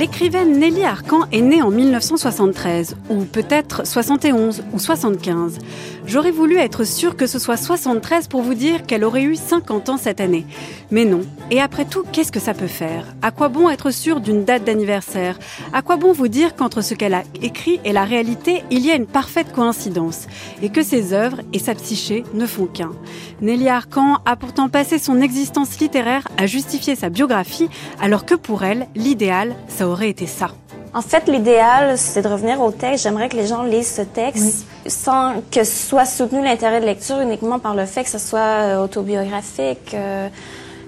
L'écrivaine Nelly Arcan est née en 1973, ou peut-être 71 ou 75. J'aurais voulu être sûre que ce soit 73 pour vous dire qu'elle aurait eu 50 ans cette année. Mais non. Et après tout, qu'est-ce que ça peut faire? À quoi bon être sûr d'une date d'anniversaire? À quoi bon vous dire qu'entre ce qu'elle a écrit et la réalité, il y a une parfaite coïncidence? Et que ses œuvres et sa psyché ne font qu'un. Nelly Arcan a pourtant passé son existence littéraire à justifier sa biographie, alors que pour elle, l'idéal, ça aurait été ça. En fait, l'idéal, c'est de revenir au texte. J'aimerais que les gens lisent ce texte sans que soit soutenu l'intérêt de lecture uniquement par le fait que ce soit euh, autobiographique, euh,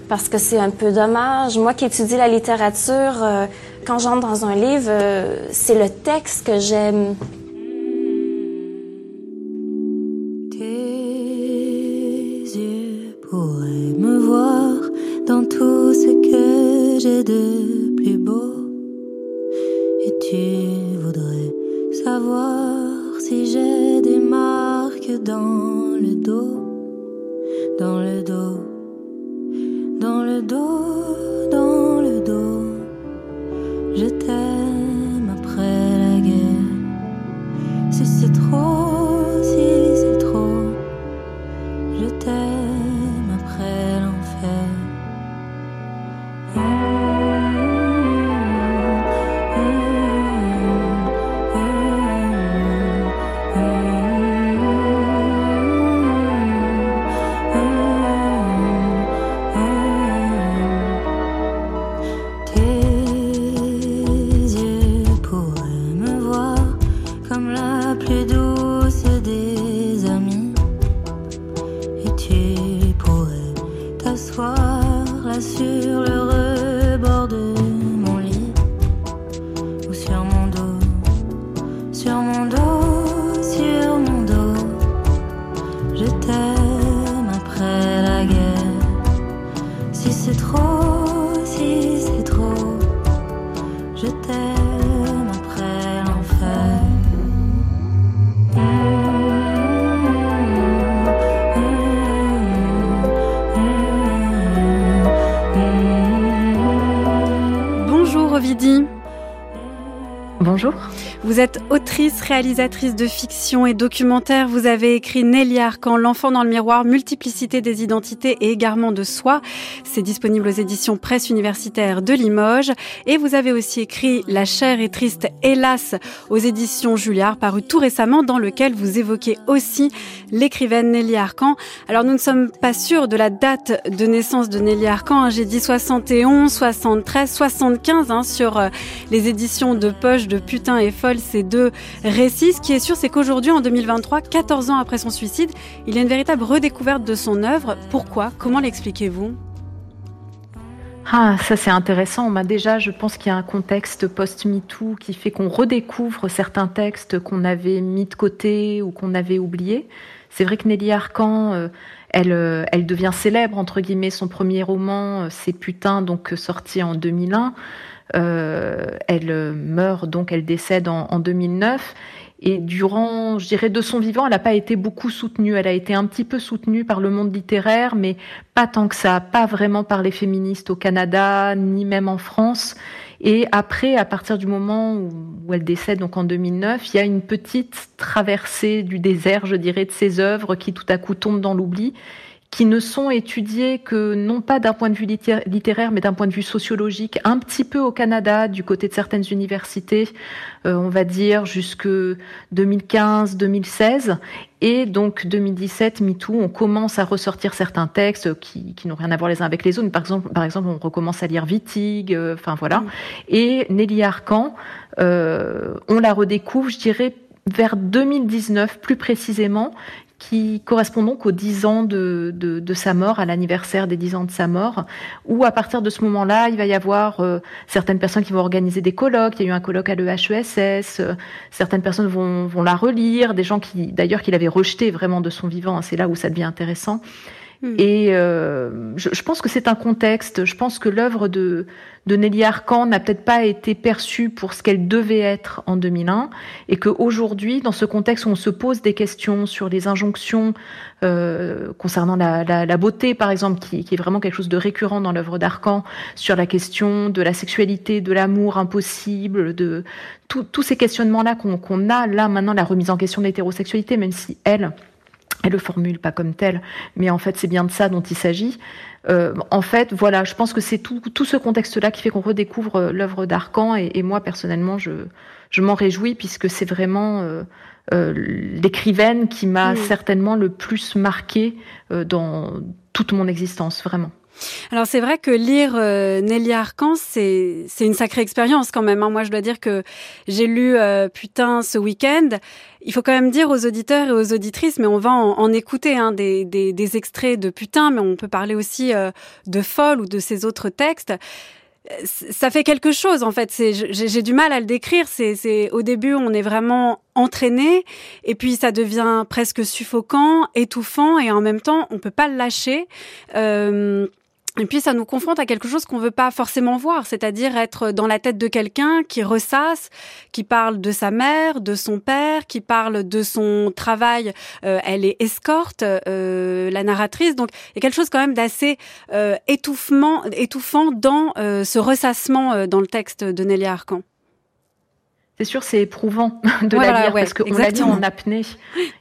parce que c'est un peu dommage. Moi qui étudie la littérature, euh, quand j'entre dans un livre, c'est le texte que j'aime. Tes yeux pourraient me voir dans tout ce que j'ai de plus beau. Tu voudrais savoir si j'ai des marques dans le dos, dans le dos, dans le dos, dans le dos. Je t'aime après la guerre. Si c'est trop, si c'est trop, je t'aime Vous êtes autrice, réalisatrice de fiction et documentaire. Vous avez écrit Nelly Arcan, L'enfant dans le miroir, Multiplicité des identités et égarement de soi. C'est disponible aux éditions Presse universitaire de Limoges. Et vous avez aussi écrit La chère et triste Hélas aux éditions Julliard, paru tout récemment, dans lequel vous évoquez aussi l'écrivaine Nelly Arcan. Alors nous ne sommes pas sûrs de la date de naissance de Nelly Arcan. hein. J'ai dit 71, 73, 75 hein, sur euh, les éditions de poche de Putain et folle, ces deux récits. Ce qui est sûr, c'est qu'aujourd'hui, en 2023, 14 ans après son suicide, il y a une véritable redécouverte de son œuvre. Pourquoi? Comment l'expliquez-vous? Ah, ça c'est intéressant. Bah, déjà, je pense qu'il y a un contexte post-MeToo qui fait qu'on redécouvre certains textes qu'on avait mis de côté ou qu'on avait oubliés. C'est vrai que Nelly Arcan, euh, elle, euh, elle devient célèbre, entre guillemets, son premier roman, euh, C'est Putain, donc sorti en 2001. Euh, elle meurt, donc elle décède en, en 2009. Et durant, je dirais, de son vivant, elle n'a pas été beaucoup soutenue. Elle a été un petit peu soutenue par le monde littéraire, mais pas tant que ça, pas vraiment par les féministes au Canada, ni même en France. Et après, à partir du moment où, elle décède, donc en 2009, il y a une petite traversée du désert, je dirais, de ses œuvres qui tout à coup tombent dans l'oubli qui ne sont étudiées que non pas d'un point de vue litté- littéraire, mais d'un point de vue sociologique, un petit peu au Canada, du côté de certaines universités, euh, on va dire jusque 2015-2016. Et donc 2017, MeToo, on commence à ressortir certains textes qui, qui n'ont rien à voir les uns avec les autres. Par exemple, par exemple, on recommence à lire Wittig, euh, enfin voilà. Mm. Et Nelly Arcan, euh, on la redécouvre, je dirais, vers 2019 plus précisément, qui correspond donc aux 10 ans de, de, sa mort, à l'anniversaire des 10 ans de sa mort, où à partir de ce moment-là, il va y avoir euh, certaines personnes qui vont organiser des colloques. Il y a eu un colloque à l'EHESS, euh, certaines personnes vont, vont la relire, des gens qui, d'ailleurs, qu'il avait rejeté vraiment de son vivant. Hein, c'est là où ça devient intéressant. Hmm. Et euh, je, je, pense que c'est un contexte. Je pense que l'œuvre de, de Nelly Arcan n'a peut-être pas été perçue pour ce qu'elle devait être en 2001, et qu'aujourd'hui, dans ce contexte où on se pose des questions sur les injonctions euh, concernant la, la, la, beauté, par exemple, qui, qui, est vraiment quelque chose de récurrent dans l'œuvre d'Arcan, sur la question de la sexualité, de l'amour impossible, de tous ces questionnements-là qu'on a là maintenant, la remise en question de l'hétérosexualité, même si elle elle le formule pas comme tel, mais en fait c'est bien de ça dont il s'agit. Euh, en fait, voilà, je pense que c'est tout, tout ce contexte-là qui fait qu'on redécouvre euh, l'œuvre d'Arcan, et, et, moi personnellement, je, je m'en réjouis puisque c'est vraiment euh, euh l'écrivaine qui m'a certainement le plus marqué euh, dans toute mon existence, vraiment. Alors c'est vrai que lire euh, Nelly Arcan, c'est une sacrée expérience quand même. Hein. Moi, je dois dire que j'ai lu euh, Putain ce week-end. Il faut quand même dire aux auditeurs et aux auditrices, mais on va en, écouter hein, des, des, des, extraits de Putain, mais on peut parler aussi euh, de Folle ou de ses autres textes ça fait quelque chose en fait. J'ai du mal à le décrire. C'est au début on est vraiment entraîné et puis ça devient presque suffocant, étouffant et en même temps on peut pas le lâcher. Euh, et puis ça nous confronte à quelque chose qu'on veut pas forcément voir, c'est-à-dire être dans la tête de quelqu'un qui ressasse, qui parle de sa mère, de son père, qui parle de son travail. Euh, elle est escorte, euh, la narratrice. Donc il y a quelque chose quand même d'assez euh, étouffant dans euh, ce ressassement dans le texte de Nelly Arcan. C'est sûr, c'est éprouvant de la lire parce qu'on l'a dit en apnée.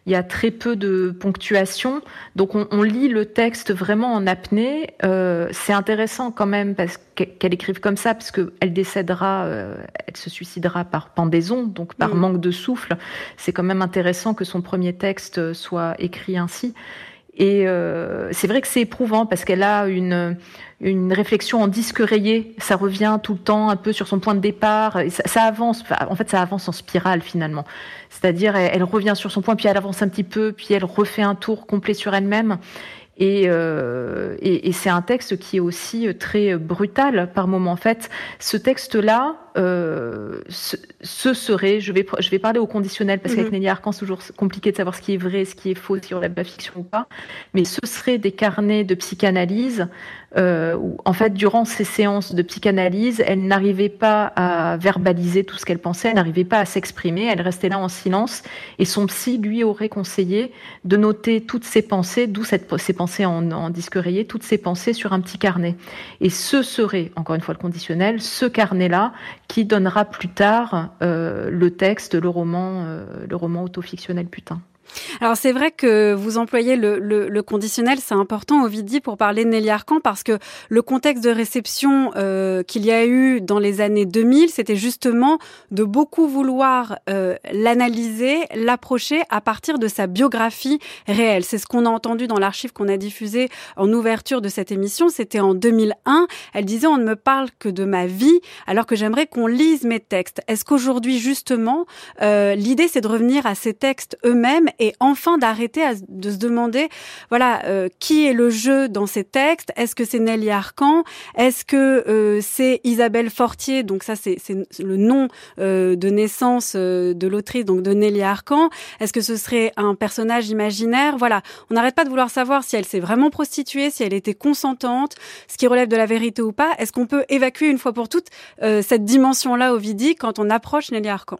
Il y a très peu de ponctuation, donc on, on lit le texte vraiment en apnée. Euh, c'est intéressant quand même parce qu'elle écrive comme ça, parce qu'elle décédera, euh, elle se suicidera par pendaison, donc par mm. manque de souffle. C'est quand même intéressant que son premier texte soit écrit ainsi. Et euh, c'est vrai que c'est éprouvant parce qu'elle a une, une réflexion en disque rayé. Ça revient tout le temps un peu sur son point de départ. Ça, avance. En fait, ça avance en spirale finalement. C'est-à-dire, elle, revient sur son point, puis elle avance un petit peu, puis elle refait un tour complet sur elle-même. Et, euh, et, et c'est un texte qui est aussi très brutal par moment. En fait, ce texte-là, euh, ce, ce, serait, je vais, je vais parler au conditionnel parce qu'avec mm -hmm. Nelly Arcan, c'est toujours compliqué de savoir ce qui est vrai, ce qui est faux, si on relève la fiction ou pas. Mais ce serait des carnets de psychanalyse euh, où, en fait, durant ces séances de psychanalyse, elle n'arrivait pas à verbaliser tout ce qu'elle pensait, elle n'arrivait pas à s'exprimer, elle restait là en silence. Et son psy lui aurait conseillé de noter toutes ses pensées, d'où ces pensées en, en disque rayé, toutes ses pensées sur un petit carnet. Et ce serait, encore une fois, le conditionnel, ce carnet-là qui donnera plus tard euh, le texte, le roman, euh, le roman autofictionnel Putain. Alors c'est vrai que vous employez le, le, le conditionnel, c'est important Ovidie pour parler de Nelly Arcan parce que le contexte de réception euh, qu'il y a eu dans les années 2000, c'était justement de beaucoup vouloir euh, l'analyser, l'approcher à partir de sa biographie réelle. C'est ce qu'on a entendu dans l'archive qu'on a diffusé en ouverture de cette émission. C'était en 2001. Elle disait on ne me parle que de ma vie alors que j'aimerais qu'on lise mes textes. Est-ce qu'aujourd'hui justement euh, l'idée c'est de revenir à ces textes eux-mêmes et enfin d'arrêter de se demander, voilà, euh, qui est le jeu dans ces textes? Est-ce que c'est Nelly Arcan? Est-ce que euh, c'est Isabelle Fortier? Donc ça, c'est le nom euh, de naissance euh, de l'autrice, donc de Nelly Arcan. Est-ce que ce serait un personnage imaginaire? Voilà, on n'arrête pas de vouloir savoir si elle s'est vraiment prostituée, si elle était consentante, ce qui relève de la vérité ou pas. Est-ce qu'on peut évacuer une fois pour toutes euh, cette dimension-là au Vidi quand on approche Nelly Arcan?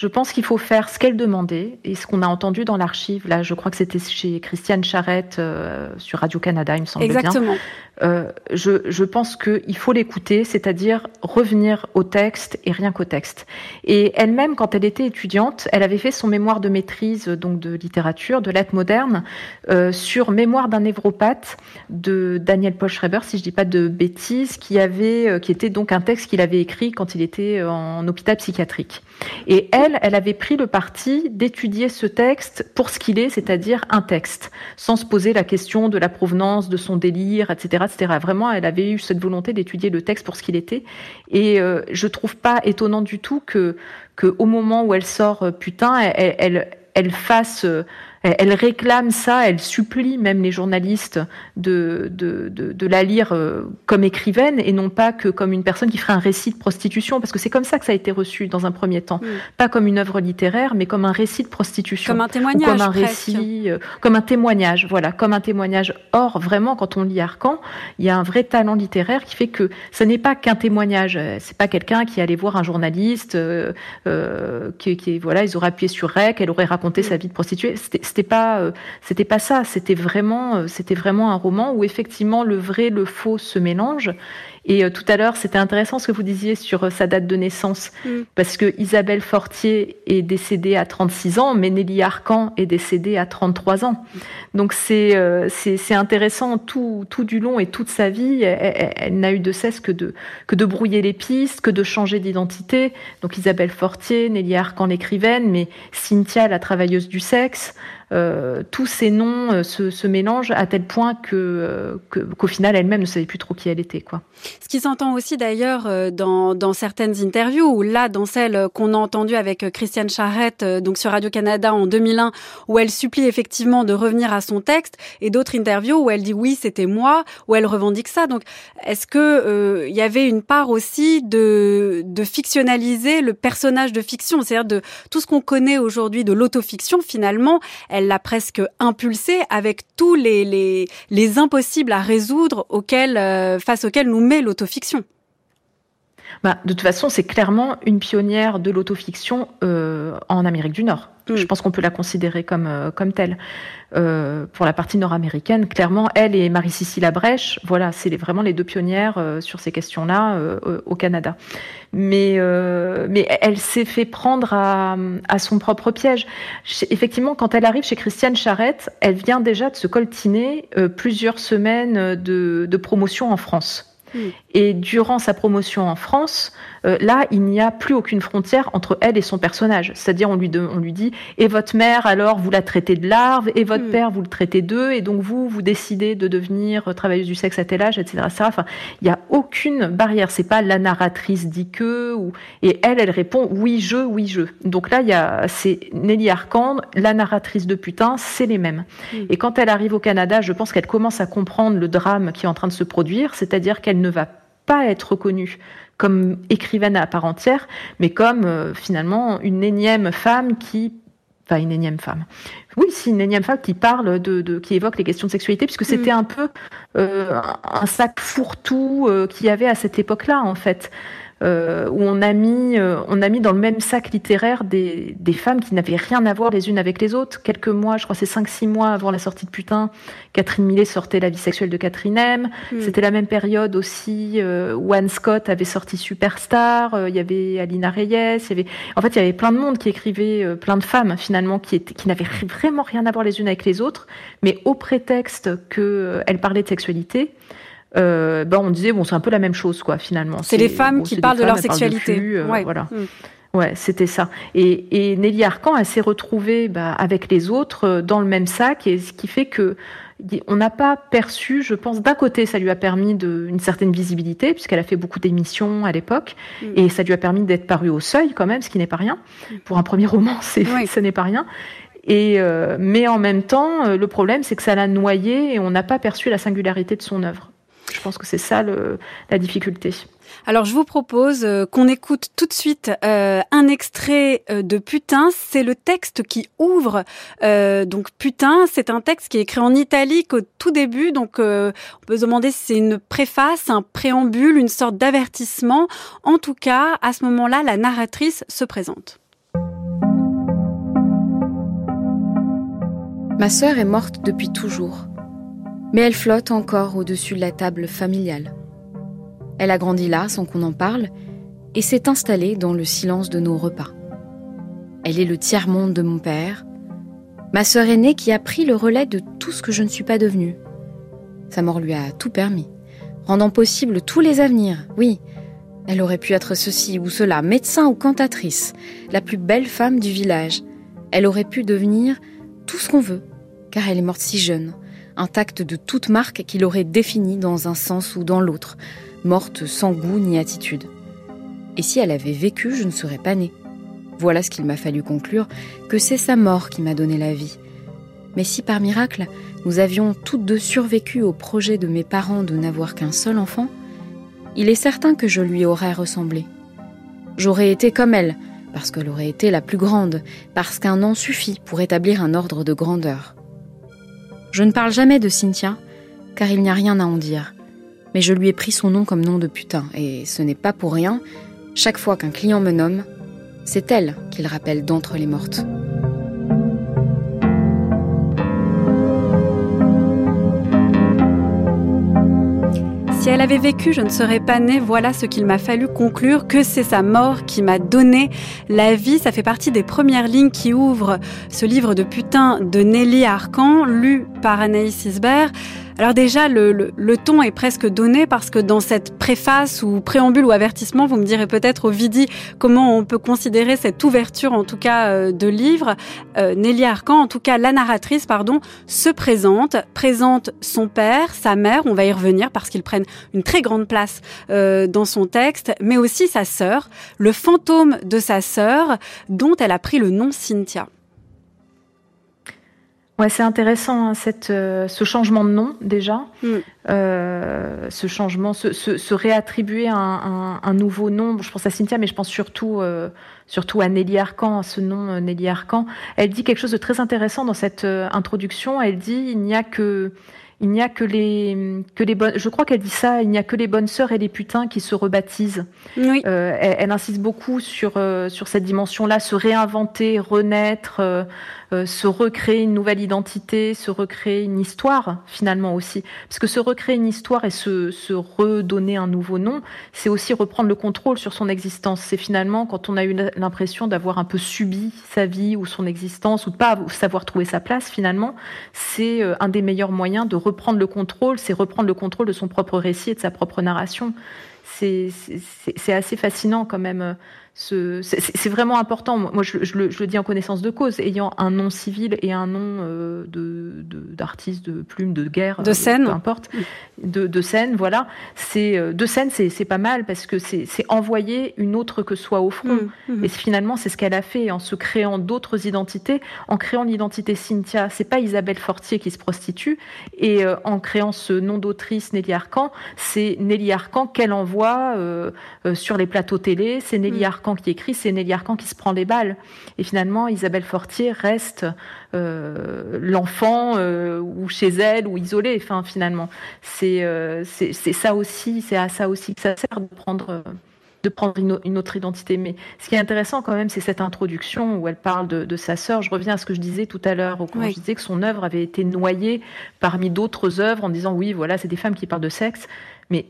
Je pense qu'il faut faire ce qu'elle demandait et ce qu'on a entendu dans l'archive. Là, je crois que c'était chez Christiane Charrette euh, sur Radio-Canada, il me semble Exactement. bien. Euh, je, je pense qu'il faut l'écouter, c'est-à-dire revenir au texte et rien qu'au texte. Et elle-même, quand elle était étudiante, elle avait fait son mémoire de maîtrise donc de littérature, de lettres modernes, euh, sur Mémoire d'un névropathe de Daniel Paul Schreiber, si je dis pas de bêtises, qui avait, euh, qui était donc un texte qu'il avait écrit quand il était en hôpital psychiatrique. Et elle, elle avait pris le parti d'étudier ce texte pour ce qu'il est, c'est-à-dire un texte, sans se poser la question de la provenance de son délire, etc., etc. Vraiment, elle avait eu cette volonté d'étudier le texte pour ce qu'il était. Et euh, je trouve pas étonnant du tout que, que au moment où elle sort euh, putain, elle, elle, fasse euh, Elle, réclame ça, elle supplie même les journalistes de, de, de, la lire euh, comme écrivaine et non pas que comme une personne qui ferait un récit de prostitution, parce que c'est comme ça que ça a été reçu dans un premier temps. Pas comme une œuvre littéraire, mais comme un récit de prostitution. Comme un témoignage. comme un récit, euh, comme un témoignage, voilà, comme un témoignage. Or, vraiment, quand on lit Arcan, il y a un vrai talent littéraire qui fait que ce n'est pas qu'un témoignage. C'est pas quelqu'un qui allait voir un journaliste, euh, qui, qui, voilà, ils auraient appuyé sur REC, elle aurait raconté sa vie de prostituée c'était pas euh, c'était pas ça c'était vraiment euh, c'était vraiment un roman où effectivement le vrai le faux se mélangent et euh, tout à l'heure, c'était intéressant ce que vous disiez sur sa date de naissance, mm. parce que Isabelle Fortier est décédée à 36 ans, mais Nelly Arcan est décédée à 33 ans. Donc c'est euh, c'est intéressant tout, tout du long et toute sa vie, elle, n'a eu de cesse que de, que de brouiller les pistes, que de changer d'identité. Donc Isabelle Fortier, Nelly Arcan l'écrivaine, mais Cynthia la travailleuse du sexe. Euh, tous ces noms euh, se, mélangent à tel point que qu'au final elle-même ne savait plus trop qui elle était quoi. Ce qui s'entend aussi d'ailleurs euh, dans, certaines interviews, ou là dans celle qu'on a entendue avec euh, Christiane Charrette, euh, donc sur Radio-Canada en 2001, où elle supplie effectivement de revenir à son texte, et d'autres interviews où elle dit oui, c'était moi, où elle revendique ça. Donc, est-ce que il y avait une part aussi de, fictionnaliser le personnage de fiction, c'est-à-dire de tout ce qu'on connaît aujourd'hui de l'autofiction, finalement, l'a presque impulsé avec tous les, les, les impossibles à résoudre auxquels, face auxquels nous met l'autofiction. Bah, de toute façon, c'est clairement une pionnière de l'autofiction euh, en Amérique du Nord. Mm. Je pense qu'on peut la considérer comme, euh, comme telle. Euh, pour la partie nord-américaine, clairement, elle et Marie-Cécile Labrèche, voilà, c'est vraiment les deux pionnières sur ces questions-là au Canada. Mais, mais elle s'est fait prendre à, à, son propre piège. Effectivement, quand elle arrive chez Christiane Charette, elle vient déjà de se coltiner plusieurs semaines de, de promotion en France. Hmm. Et durant sa promotion en France, euh, là, il n'y a plus aucune frontière entre elle et son personnage. C'est-à-dire, on lui, on lui dit, et votre mère, alors, vous la traitez de larve, et votre hmm. père, vous le traitez d'eux, et donc vous, vous décidez de devenir travailleuse du sexe à tel âge, etc. Enfin, il n'y a aucune barrière. C'est pas la narratrice dit que, ou... et elle, elle répond, oui, je, oui, je. Donc là, il y a, c'est Nelly Arcand, la narratrice de putain, c'est les mêmes. Hmm. Et quand elle arrive au Canada, je pense qu'elle commence à comprendre le drame qui est en train de se produire, c'est-à-dire qu'elle ne va pas être reconnue comme écrivaine à part entière, mais comme euh, finalement une énième femme qui enfin une énième femme. Oui, c'est une énième femme qui parle de, qui évoque les questions de sexualité, puisque c'était mm. un peu euh, un sac fourre-tout euh, qu'il y avait à cette époque-là, en fait. Euh, où on a mis, euh, on a mis dans le même sac littéraire des, des femmes qui n'avaient rien à voir les unes avec les autres. Quelques mois, je crois c'est 5-6 mois avant la sortie de Putain, Catherine Millet sortait La vie sexuelle de Catherine M. Hmm. C'était la même période aussi euh, où Anne Scott avait sorti Superstar, il y avait Alina Reyes, il y avait... En fait, il y avait plein de monde qui écrivait, plein de femmes finalement qui, qui n'avaient vraiment rien à voir les unes avec les autres, mais au prétexte qu'elles parlaient de sexualité, euh, ben on disait bon c'est un peu la même chose quoi finalement. C'est les femmes qui parlent de leur sexualité. Euh, voilà. Mm. Ouais, c'était ça. Et, et Nelly Arcan, elle s'est retrouvée bah, avec les autres euh, dans le même sac, et ce qui fait que on n'a pas perçu, je pense, d'un côté, ça lui a permis de, une certaine visibilité, puisqu'elle a fait beaucoup d'émissions à l'époque, mm. et ça lui a permis d'être parue au seuil quand même, ce qui n'est pas rien. Mm. Pour un premier roman, c'est, ce n'est pas rien. Et mais en même temps, le problème, c'est que ça l'a noyé et on n'a pas perçu la singularité de son œuvre. Je pense que c'est ça le, la difficulté. Alors je vous propose euh, qu'on écoute tout de suite euh, un extrait euh, de Putain. C'est le texte qui ouvre. donc Putain, c'est un texte qui est écrit en italique au tout début. Donc on peut se demander si c'est une préface, un préambule, une sorte d'avertissement. En tout cas, à ce moment-là, la narratrice se présente. Ma sœur est morte depuis toujours mais elle flotte encore au-dessus de la table familiale. Elle a grandi là sans qu'on en parle et s'est installée dans le silence de nos repas. Elle est le tiers-monde de mon père, ma sœur aînée qui a pris le relais de tout ce que je ne suis pas devenue. Sa mort lui a tout permis, rendant possible tous les avenirs, oui. Elle aurait pu être ceci ou cela, médecin ou cantatrice, la plus belle femme du village. Elle aurait pu devenir tout ce qu'on veut, car elle est morte si jeune, intacte de toute marque qu'il aurait définie dans un sens ou dans l'autre, morte sans goût ni attitude. Et si elle avait vécu, je ne serais pas née. Voilà ce qu'il m'a fallu conclure, que c'est sa mort qui m'a donné la vie. Mais si par miracle, nous avions toutes deux survécu au projet de mes parents de n'avoir qu'un seul enfant, il est certain que je lui aurais ressemblé. J'aurais été comme elle, parce qu'elle aurait été la plus grande, parce qu'un nom suffit pour établir un ordre de grandeur. Je ne parle jamais de Cynthia, car il n'y a rien à en dire. Mais je lui ai pris son nom comme nom de putain, et ce n'est pas pour rien, chaque fois qu'un client me nomme, c'est elle qu'il rappelle d'entre les mortes. Elle avait vécu, je ne serais pas née. Voilà ce qu'il m'a fallu conclure, que c'est sa mort qui m'a donné la vie. Ça fait partie des premières lignes qui ouvrent ce livre de putain de Nelly Arcan, lu par Anaïs Isbert. Alors déjà, le, ton est presque donné parce que dans cette préface ou préambule ou avertissement, vous me direz peut-être au vidi comment on peut considérer cette ouverture, en tout cas euh, de livre. Euh, Nelly Arcan, en tout cas la narratrice, pardon, se présente, présente son père, sa mère, on va y revenir parce qu'ils prennent une très grande place euh, dans son texte, mais aussi sa sœur, le fantôme de sa sœur, dont elle a pris le nom Cynthia. Ouais, c'est intéressant hein, cette, euh, ce changement de nom déjà, mm. euh, ce changement, se, se, réattribuer un, un, nouveau nom. je pense à Cynthia, mais je pense surtout, euh, surtout à Nelly Arcan, ce nom Nelly Arcan. Elle dit quelque chose de très intéressant dans cette introduction. Elle dit il n'y a que il n'y a que les que les bonnes. Je crois qu'elle dit ça. Il n'y a que les bonnes sœurs et les putains qui se rebaptisent. Oui. Euh, elle, elle, insiste beaucoup sur sur cette dimension-là, se réinventer, renaître, euh, se recréer une nouvelle identité, se recréer une histoire finalement aussi. Parce que se recréer une histoire et se, se redonner un nouveau nom, c'est aussi reprendre le contrôle sur son existence. C'est finalement quand on a eu l'impression d'avoir un peu subi sa vie ou son existence ou de pas savoir trouver sa place finalement, c'est euh, un des meilleurs moyens de reprendre le contrôle, c'est reprendre le contrôle de son propre récit et de sa propre narration. C'est assez fascinant quand même euh, c'est vraiment important. Moi, je, le, dis en connaissance de cause, ayant un nom civil et un nom euh, d'artiste, de, plume, de guerre, de scène, peu importe, de, scène. Voilà, c'est euh, de scène, c'est pas mal parce que c'est envoyer une autre que soi au front. Mmh, mmh. Et finalement, c'est ce qu'elle a fait en se créant d'autres identités, en créant l'identité Cynthia. C'est pas Isabelle Fortier qui se prostitue, et euh, en créant ce nom d'autrice Nelly Arcan, c'est Nelly Arcan qu'elle envoie sur les plateaux télé. C'est Nelly mmh. Arcan qui écrit, c'est Nelly Arcan qui se prend les balles. Et finalement, Isabelle Fortier reste euh, l'enfant euh, ou chez elle ou isolée. Enfin, finalement, c'est euh, c'est ça aussi, c'est à ça aussi que ça sert de prendre de prendre une, autre identité. Mais ce qui est intéressant quand même, c'est cette introduction où elle parle de, sa sœur. Je reviens à ce que je disais tout à l'heure, quand je disais que son œuvre avait été noyée parmi d'autres œuvres en disant oui, voilà, c'est des femmes qui parlent de sexe. Mais,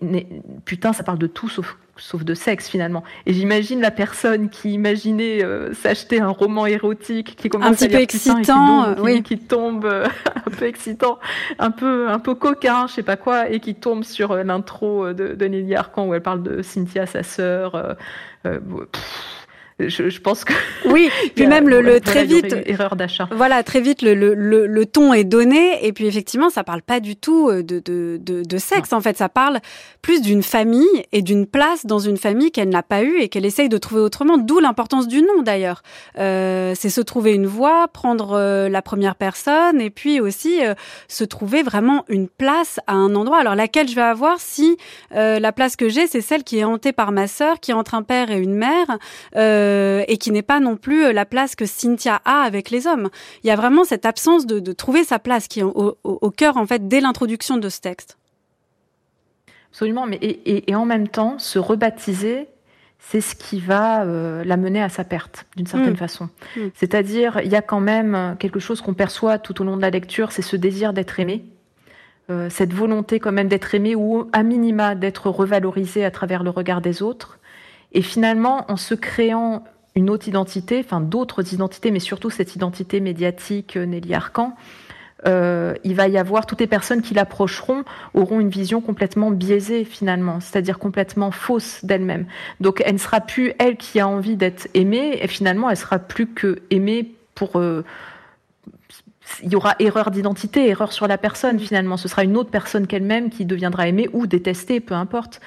putain, ça parle de tout sauf, sauf de sexe finalement. Et j'imagine la personne qui imaginait euh, s'acheter un roman érotique qui commence un petit à peu excitant, qui, oui. qui, tombe euh, un peu excitant, un peu un peu coquin, je sais pas quoi, et qui tombe sur euh, l'intro de, de Nelly Arcan où elle parle de Cynthia, sa sœur. Euh, je, pense que oui. Puis même le, très vite erreur d'achat. Voilà, très vite le, le, le, ton est donné et puis effectivement ça parle pas du tout euh, de de, de, de sexe. En fait, ça parle plus d'une famille et d'une place dans une famille qu'elle n'a pas eue et qu'elle essaye de trouver autrement. D'où l'importance du nom d'ailleurs. Euh, c'est se trouver une voix, prendre euh, la première personne et puis aussi euh, se trouver vraiment une place à un endroit. Alors laquelle je vais avoir si la place que j'ai c'est celle qui est hantée par ma sœur, qui est entre un père et une mère. Euh, euh, et qui n'est pas non plus euh, la place que Cynthia a avec les hommes. Il y a vraiment cette absence de, trouver sa place qui est au, cœur en fait dès l'introduction de ce texte. Absolument, mais et, en même temps, se rebaptiser, c'est ce qui va euh, la mener à sa perte, d'une certaine mm. façon. Mm. C'est-à-dire, il y a quand même quelque chose qu'on perçoit tout au long de la lecture, c'est ce désir d'être aimé, cette volonté quand même d'être aimé ou à minima d'être revalorisé à travers le regard des autres. Et finalement, en se créant une autre identité, enfin d'autres identités, mais surtout cette identité médiatique euh, Nelly Arcan, euh, il va y avoir toutes les personnes qui l'approcheront auront une vision complètement biaisée finalement, c'est-à-dire complètement fausse d'elle-même. Donc elle ne sera plus elle qui a envie d'être aimée et finalement elle sera plus que aimée pour euh, il y aura erreur d'identité, erreur sur la personne finalement. Ce sera une autre personne qu'elle-même qui deviendra aimée ou détestée, peu importe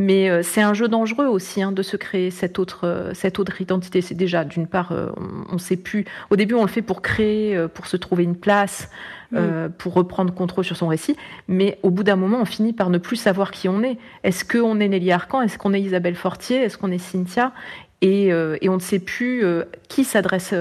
Mais euh, c'est un jeu dangereux aussi hein, de se créer cette autre, euh, cette autre identité. C'est déjà, d'une part, euh, on ne sait plus. Au début, on le fait pour créer, pour se trouver une place, mm. pour reprendre contrôle sur son récit. Mais au bout d'un moment, on finit par ne plus savoir qui on est. Est-ce qu'on est Nelly Arcan? Est-ce qu'on est Isabelle Fortier? Est-ce qu'on est Cynthia? Et, et, on ne sait plus qui s'adresse,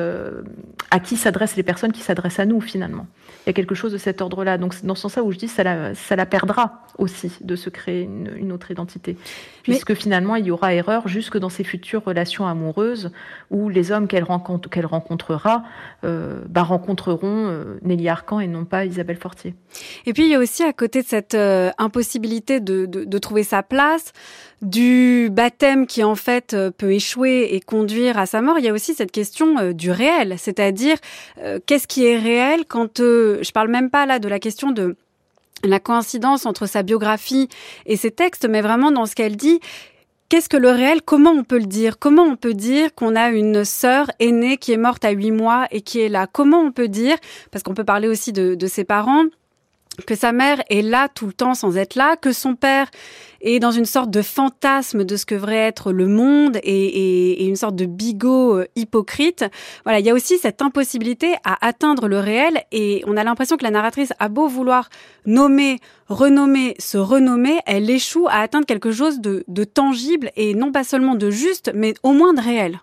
à qui s'adressent les personnes qui s'adressent à nous finalement il y a quelque chose de cet ordre-là. Donc, dans ce sens-là où je dis, ça la, ça la perdra aussi de se créer une, autre identité. Puisque finalement, il y aura erreur jusque dans ses futures relations amoureuses où les hommes qu'elle rencontre, qu'elle rencontrera euh, bah, rencontreront euh, Nelly Arcan et non pas Isabelle Fortier. Et puis, il y a aussi à côté de cette euh, impossibilité de, de, de, trouver sa place, du baptême qui en fait peut échouer et conduire à sa mort, il y a aussi cette question du réel, c'est-à-dire qu'est-ce qui est réel quand je parle même pas là de la question de la coïncidence entre sa biographie et ses textes, mais vraiment dans ce qu'elle dit. Qu'est-ce que le réel Comment on peut le dire? Comment on peut dire qu'on a une sœur aînée qui est morte à huit mois et qui est là? Comment on peut dire? Parce qu'on peut parler aussi de, de ses parents que sa mère est là tout le temps sans être là, que son père est dans une sorte de fantasme de ce que devrait être le monde et, une sorte de bigot euh, hypocrite. Voilà, il y a aussi cette impossibilité à atteindre le réel et on a l'impression que la narratrice a beau vouloir nommer, renommer, se renommer, elle échoue à atteindre quelque chose de, de tangible et non pas seulement de juste, mais au moins de réel.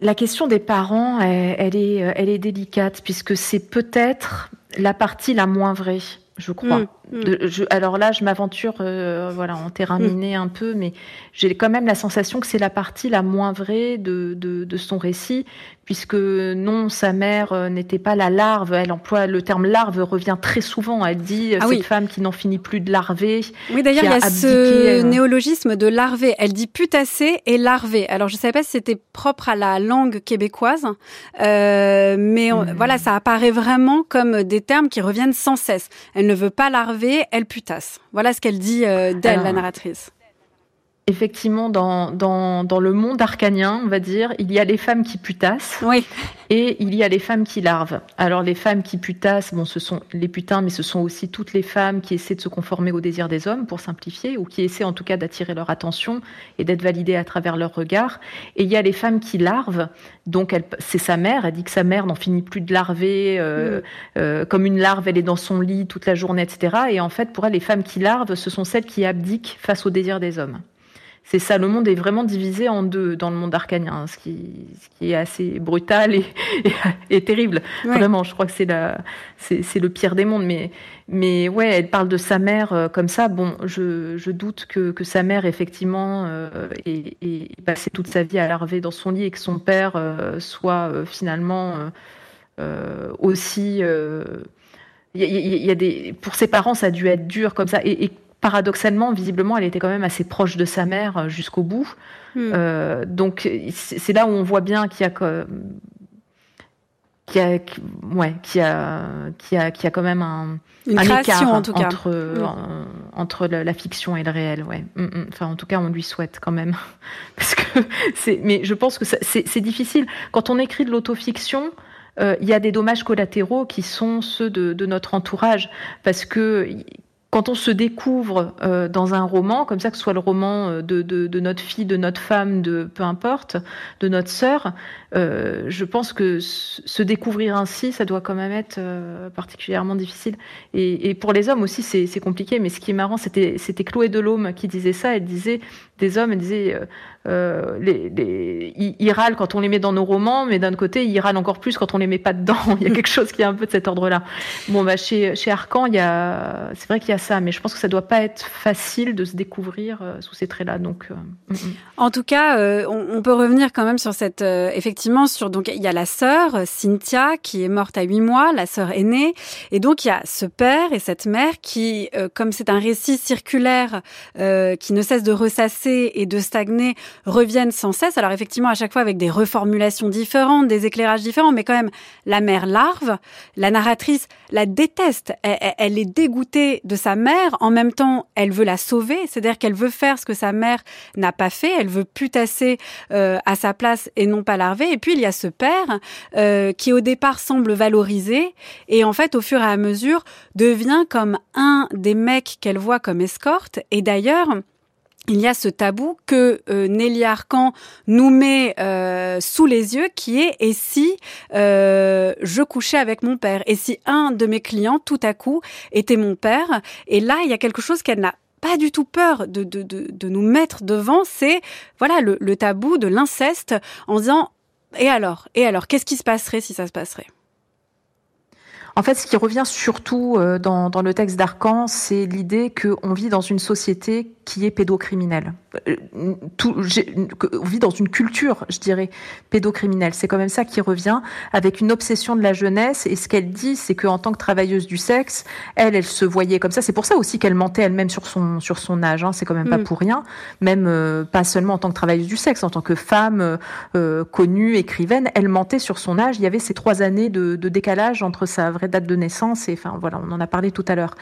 La question des parents, elle, est, elle est délicate puisque c'est peut-être la partie la moins vraie, je crois. Mm. Alors là, je m'aventure euh, voilà, en terrain mm. miné un peu, mais j'ai quand même la sensation que c'est la partie la moins vraie de, de, son récit, puisque non, sa mère euh, n'était pas la larve. Elle emploie le terme larve revient très souvent. Elle dit euh, ah cette femme qui n'en finit plus de larver. Oui, d'ailleurs, il y a ce néologisme de larver. Elle dit putassé et larver. Alors, je ne savais pas si c'était propre à la langue québécoise, mais hmm. voilà, ça apparaît vraiment comme des termes qui reviennent sans cesse. Elle ne veut pas larver elle putasse. Voilà ce qu'elle dit euh, d'elle, la narratrice. Effectivement, dans, dans, dans, le monde arcanien, on va dire, il y a les femmes qui putassent. Oui et il y a les femmes qui larvent. Alors les femmes qui putassent, bon, ce sont les putains, mais ce sont aussi toutes les femmes qui essaient de se conformer aux désirs des hommes, pour simplifier, ou qui essaient en tout cas d'attirer leur attention et d'être validées à travers leur regard. Et il y a les femmes qui larvent. Donc c'est sa mère. Elle dit que sa mère n'en finit plus de larver, euh, mm. euh, comme une larve, elle est dans son lit toute la journée, etc. Et en fait, pour elle, les femmes qui larvent, ce sont celles qui abdiquent face aux désirs des hommes c'est ça, le monde est vraiment divisé en deux dans le monde arcanien, ce qui, ce qui est assez brutal et, et, terrible. Vraiment, je crois que c'est c'est, le pire des mondes. Mais, mais ouais, elle parle de sa mère euh, comme ça. Bon, je, je doute que, que, sa mère, effectivement, euh, ait, passé toute sa vie à larver dans son lit et que son père euh, soit euh, finalement aussi. Il y, y, a des, pour ses parents, ça a dû être dur comme ça. Et, et paradoxalement, visiblement, elle était quand même assez proche de sa mère euh, jusqu'au bout. Hmm. Euh, donc c'est là où on voit bien qu'il y a qu'il y a, ouais, qu'il y a, qu'il y a, qu'il y a quand même un, Une un écart en tout cas. entre, hmm. entre la, fiction et le réel. Ouais. Hmm, enfin, en tout cas, on lui souhaite quand même. Parce que c'est, mais je pense que c'est difficile. Quand on écrit de l'autofiction, euh, il y a des dommages collatéraux qui sont ceux de, de notre entourage. Parce que quand on se découvre euh, dans un roman, comme ça que ce soit le roman euh, de, notre fille, de notre femme, de peu importe, de notre sœur, euh, je pense que se découvrir ainsi, ça doit quand même être particulièrement difficile. Et, et, pour les hommes aussi, c'est compliqué. Mais ce qui est marrant, c'était Chloé Delhomme qui disait ça. Elle disait des hommes, elle disait euh, les, ils, râlent quand on les met dans nos romans, mais d'un côté, ils râlent encore plus quand on les met pas dedans. il y a quelque chose qui est un peu de cet ordre-là. Bon, bah, chez, chez Arcan, il y a, c'est vrai qu'il y a ça, mais je pense que ça doit pas être facile de se découvrir euh, sous ces traits-là. Donc, euh, mm, mm. en tout cas, euh, on, on, peut revenir quand même sur cette, effectivement, sur donc il y a la sœur Cynthia qui est morte à huit mois, la sœur aînée, et donc il y a ce père et cette mère qui, comme c'est un récit circulaire qui ne cesse de ressasser et de stagner reviennent sans cesse. Alors effectivement, à chaque fois avec des reformulations différentes, des éclairages différents, mais quand même, la mère larve, la narratrice la déteste. Elle, est dégoûtée de sa mère. En même temps, elle veut la sauver, c'est-à-dire qu'elle veut faire ce que sa mère n'a pas fait. Elle veut putasser euh, à sa place et non pas larver. Et puis il y a ce père euh, qui au départ semble valorisé et en fait au fur et à mesure devient comme un des mecs qu'elle voit comme escorte. Et d'ailleurs, il y a ce tabou que euh, Nelly Arcan nous met euh, sous les yeux qui est et si euh, je couchais avec mon père? Et si un de mes clients tout à coup était mon père? Et là il y a quelque chose qu'elle n'a pas du tout peur de, de, de, de nous mettre devant c'est voilà le, le tabou de l'inceste en disant et alors? Et alors qu'est-ce qui se passerait si ça se passerait? En fait, ce qui revient surtout euh, dans, dans le texte d'Arcan, c'est l'idée qu'on vit dans une société qui est pédocriminelle. Euh, tout, on vit dans une culture, je dirais, pédocriminelle. C'est quand même ça qui revient, avec une obsession de la jeunesse. Et ce qu'elle dit, c'est qu'en tant que travailleuse du sexe, elle, elle se voyait comme ça. C'est pour ça aussi qu'elle mentait elle-même sur son sur son âge. Hein. C'est quand même pas mm. pour rien. Même euh, pas seulement en tant que travailleuse du sexe, en tant que femme euh, connue, écrivaine, elle mentait sur son âge. Il y avait ces trois années de, de décalage entre sa vraie date de naissance et, enfin voilà, on en a parlé tout à l'heure.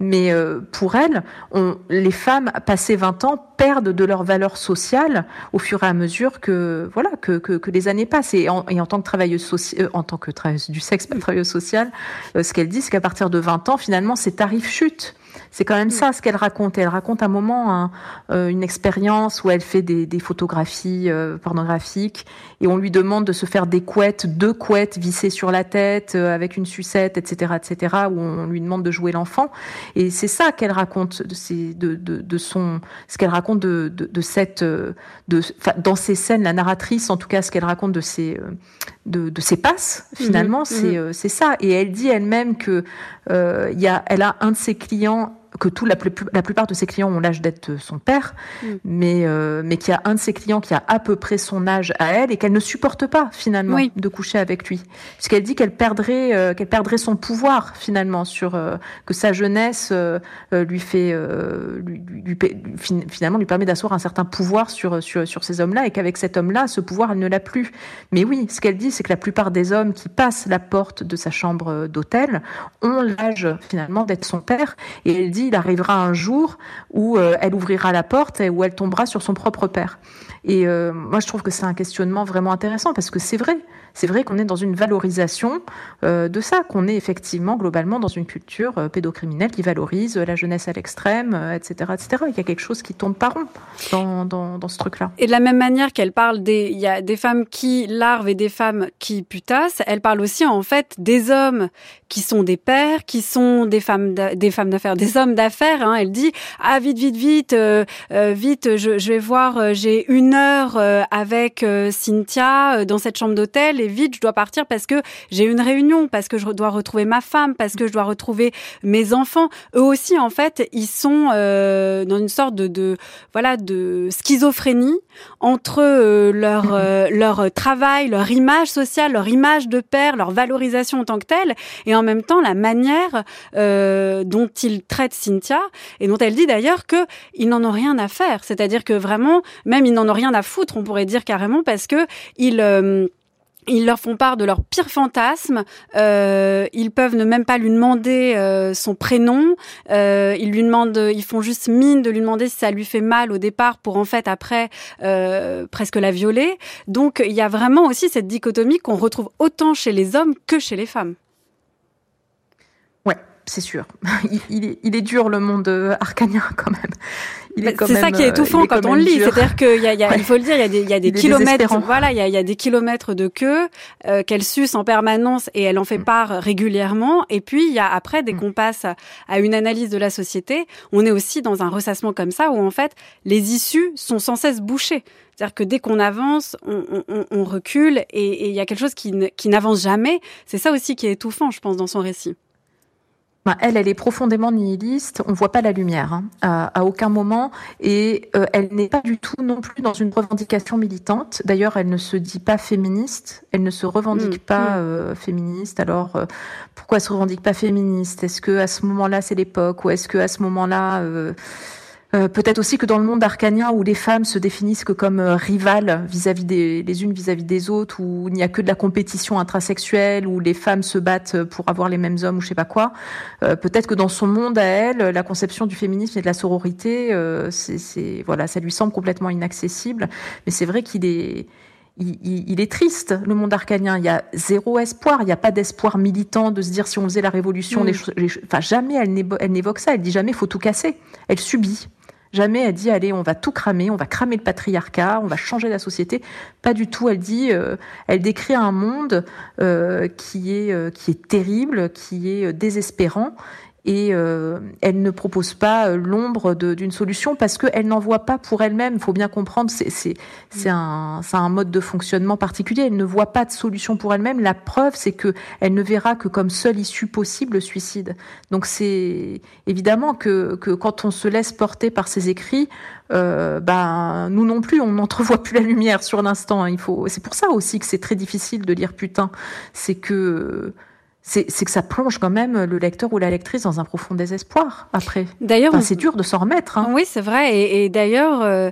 Mais pour elle, on, les femmes passé 20 ans, perdent de leur valeur sociale au fur et à mesure que voilà que, que, les années passent. Et en, et en tant que travailleuse sociale, euh, en tant que travailleuse du sexe, pas travailleuse sociale, euh, ce qu'elle dit, c'est qu'à partir de 20 ans, finalement, ces tarifs chutent. C'est quand même ça ce qu'elle raconte. Elle raconte un moment euh, une expérience où elle fait des, des photographies euh, pornographiques et on lui demande de se faire des couettes, deux couettes vissées sur la tête euh, avec une sucette, etc., etc. Où on lui demande de jouer l'enfant. Et c'est ça qu'elle raconte de, de, de, de, son, ce qu'elle raconte de, de, de cette, de, dans ces scènes, la narratrice, en tout cas, ce qu'elle raconte de ses, de, de ses passes. Finalement, mhm. c'est ça. Et elle dit elle-même que il y a, elle a un de ses clients que tout, la, la, plupart de ses clients ont l'âge d'être son père, mm. mais, euh, mais qu'il y a un de ses clients qui a à peu près son âge à elle et qu'elle ne supporte pas finalement de coucher avec lui. Parce qu'elle dit qu'elle perdrait, euh, qu'elle perdrait son pouvoir finalement sur euh, que sa jeunesse lui fait, lui, lui, finalement lui permet d'asseoir un certain pouvoir sur, sur, sur ces hommes-là et qu'avec cet homme-là, ce pouvoir, elle ne l'a plus. Mais oui, ce qu'elle dit, c'est que la plupart des hommes qui passent la porte de sa chambre d'hôtel ont l'âge finalement d'être son père et elle dit il arrivera un jour où euh, elle ouvrira la porte et où elle tombera sur son propre père. Et euh, moi, je trouve que c'est un questionnement vraiment intéressant parce que c'est vrai. C'est vrai qu'on est dans une valorisation euh, de ça, qu'on est effectivement globalement dans une culture pédocriminelle qui valorise la jeunesse à l'extrême, etc., etc. Il y a quelque chose qui tourne pas rond dans, dans, ce truc-là. Et de la même manière qu'elle parle des, y a des femmes qui larvent et des femmes qui putassent, elle parle aussi en fait des hommes qui sont des pères, qui sont des femmes, des femmes d'affaires, des hommes d'affaires. Hein. Elle dit ah vite, vite, vite, vite, je, je vais voir, j'ai une heure euh, avec euh, Cynthia euh, dans cette chambre d'hôtel et vite, je dois partir parce que j'ai une réunion, parce que je dois retrouver ma femme, parce que je dois retrouver mes enfants. Eux aussi, en fait, ils sont dans une sorte de, de voilà de schizophrénie entre leur leur travail, leur image sociale, leur image de père, leur valorisation en tant que telle, et en même temps la manière dont ils traitent Cynthia et dont elle dit d'ailleurs que ils n'en ont rien à faire. C'est-à-dire que vraiment, même ils n'en ont rien à foutre, on pourrait dire carrément, parce que ils euh, ils leur font part de leurs pires fantasmes. Euh, ils peuvent ne même pas lui demander euh, son prénom. Euh, ils lui demandent, ils font juste mine de lui demander si ça lui fait mal au départ pour en fait après euh, presque la violer. Donc il y a vraiment aussi cette dichotomie qu'on retrouve autant chez les hommes que chez les femmes. Ouais, c'est sûr. Il, est, il, est, dur le monde arcanien quand même. Bah, c'est ça qui est étouffant quand on le lit, c'est-à-dire qu'il y a, y a il faut le dire, il y a des, il y a des kilomètres, voilà, il y a, y a, des kilomètres de queue euh, qu'elle suce en permanence et elle en fait mm. part régulièrement. Et puis il y a après, dès mm. qu'on passe à une analyse de la société, on est aussi dans un ressassement comme ça où en fait les issues sont sans cesse bouchées. C'est-à-dire que dès qu'on avance, on, on, on recule et il y a quelque chose qui n'avance jamais. C'est ça aussi qui est étouffant, je pense, dans son récit elle, elle est profondément nihiliste. On voit pas la lumière hein, à, aucun moment, et euh, elle n'est pas du tout non plus dans une revendication militante. D'ailleurs, elle ne se dit pas féministe. Elle ne se revendique mm, pas mm. Euh, féministe. Alors, euh, pourquoi elle se revendique pas féministe? Est-ce que à ce moment-là, c'est l'époque, ou est-ce que à ce moment-là Euh, peut-être aussi que dans le monde arcanien où les femmes se définissent que comme euh, rivales vis-à-vis des les unes vis-à-vis des autres, où il n'y a que de la compétition intrasexuelle, où les femmes se battent pour avoir les mêmes hommes ou je sais pas quoi. Euh, peut-être que dans son monde à elle, la conception du féminisme et de la sororité, c'est voilà, ça lui semble complètement inaccessible. Mais c'est vrai qu'il est il, est triste, le monde arcanien. Il y a zéro espoir. Il n'y a pas d'espoir militant de se dire si on faisait la révolution, les, mm. les, enfin, jamais elle n'évoque ça. Elle dit jamais faut tout casser. Elle subit. Jamais elle dit allez on va tout cramer, on va cramer le patriarcat, on va changer la société. Pas du tout. Elle dit, euh, elle décrit un monde euh, euh, qui est terrible, qui est désespérant et euh, elle ne propose pas euh, l'ombre d'une solution parce qu'elle n'en voit pas pour elle-même. Il faut bien comprendre, c'est un, un mode de fonctionnement particulier. Elle ne voit pas de solution pour elle-même. La preuve, c'est que elle ne verra que comme seule issue possible le suicide. Donc c'est évidemment que, que quand on se laisse porter par ses écrits, euh, ben nous non plus, on n'entrevoit plus la lumière sur l'instant. Il faut, c'est pour ça aussi que c'est très difficile de lire putain. C'est que c'est que ça plonge quand même le lecteur ou la lectrice dans un profond désespoir après. D'ailleurs, c'est dur de s'en remettre. Hein. Oui, c'est vrai. Et, d'ailleurs, euh,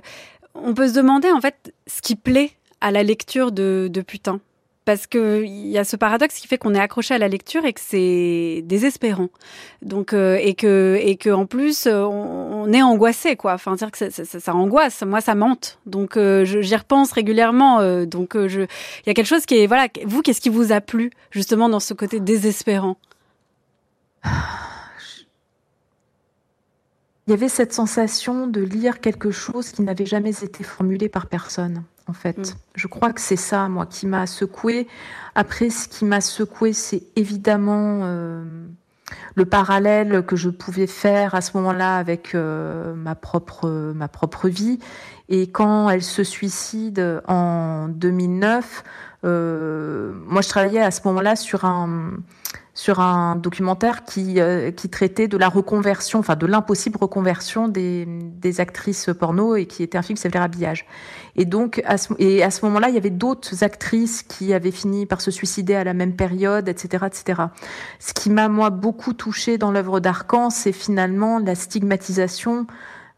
on peut se demander en fait ce qui plaît à la lecture de, de Putain parce qu'il y a ce paradoxe qui fait qu'on est accroché à la lecture et que c'est désespérant. Donc euh, et que et que en plus euh, on, est angoissé quoi. Enfin dire que ça, ça, angoisse. Moi ça mente. Donc euh, j'y repense régulièrement. donc il y a quelque chose qui est voilà. Vous qu'est-ce qui vous a plu justement dans ce côté désespérant? Il y avait cette sensation de lire quelque chose qui n'avait jamais été formulé par personne en fait. Mm. Je crois que c'est ça, moi, qui m'a secoué. Après, ce qui m'a secoué, c'est évidemment euh, le parallèle que je pouvais faire à ce moment-là avec euh, ma propre ma propre vie. Et quand elle se suicide en 2009, euh, moi, je travaillais à ce moment-là sur un sur un documentaire qui, euh, qui traitait de la reconversion, enfin de l'impossible reconversion des, des, actrices porno et qui était un film qui s'appelait Habillage. Et donc, à ce, et à ce moment-là, il y avait d'autres actrices qui avaient fini par se suicider à la même période, etc., etc. Ce qui m'a, moi, beaucoup touché dans l'œuvre d'Arcan, c'est finalement la stigmatisation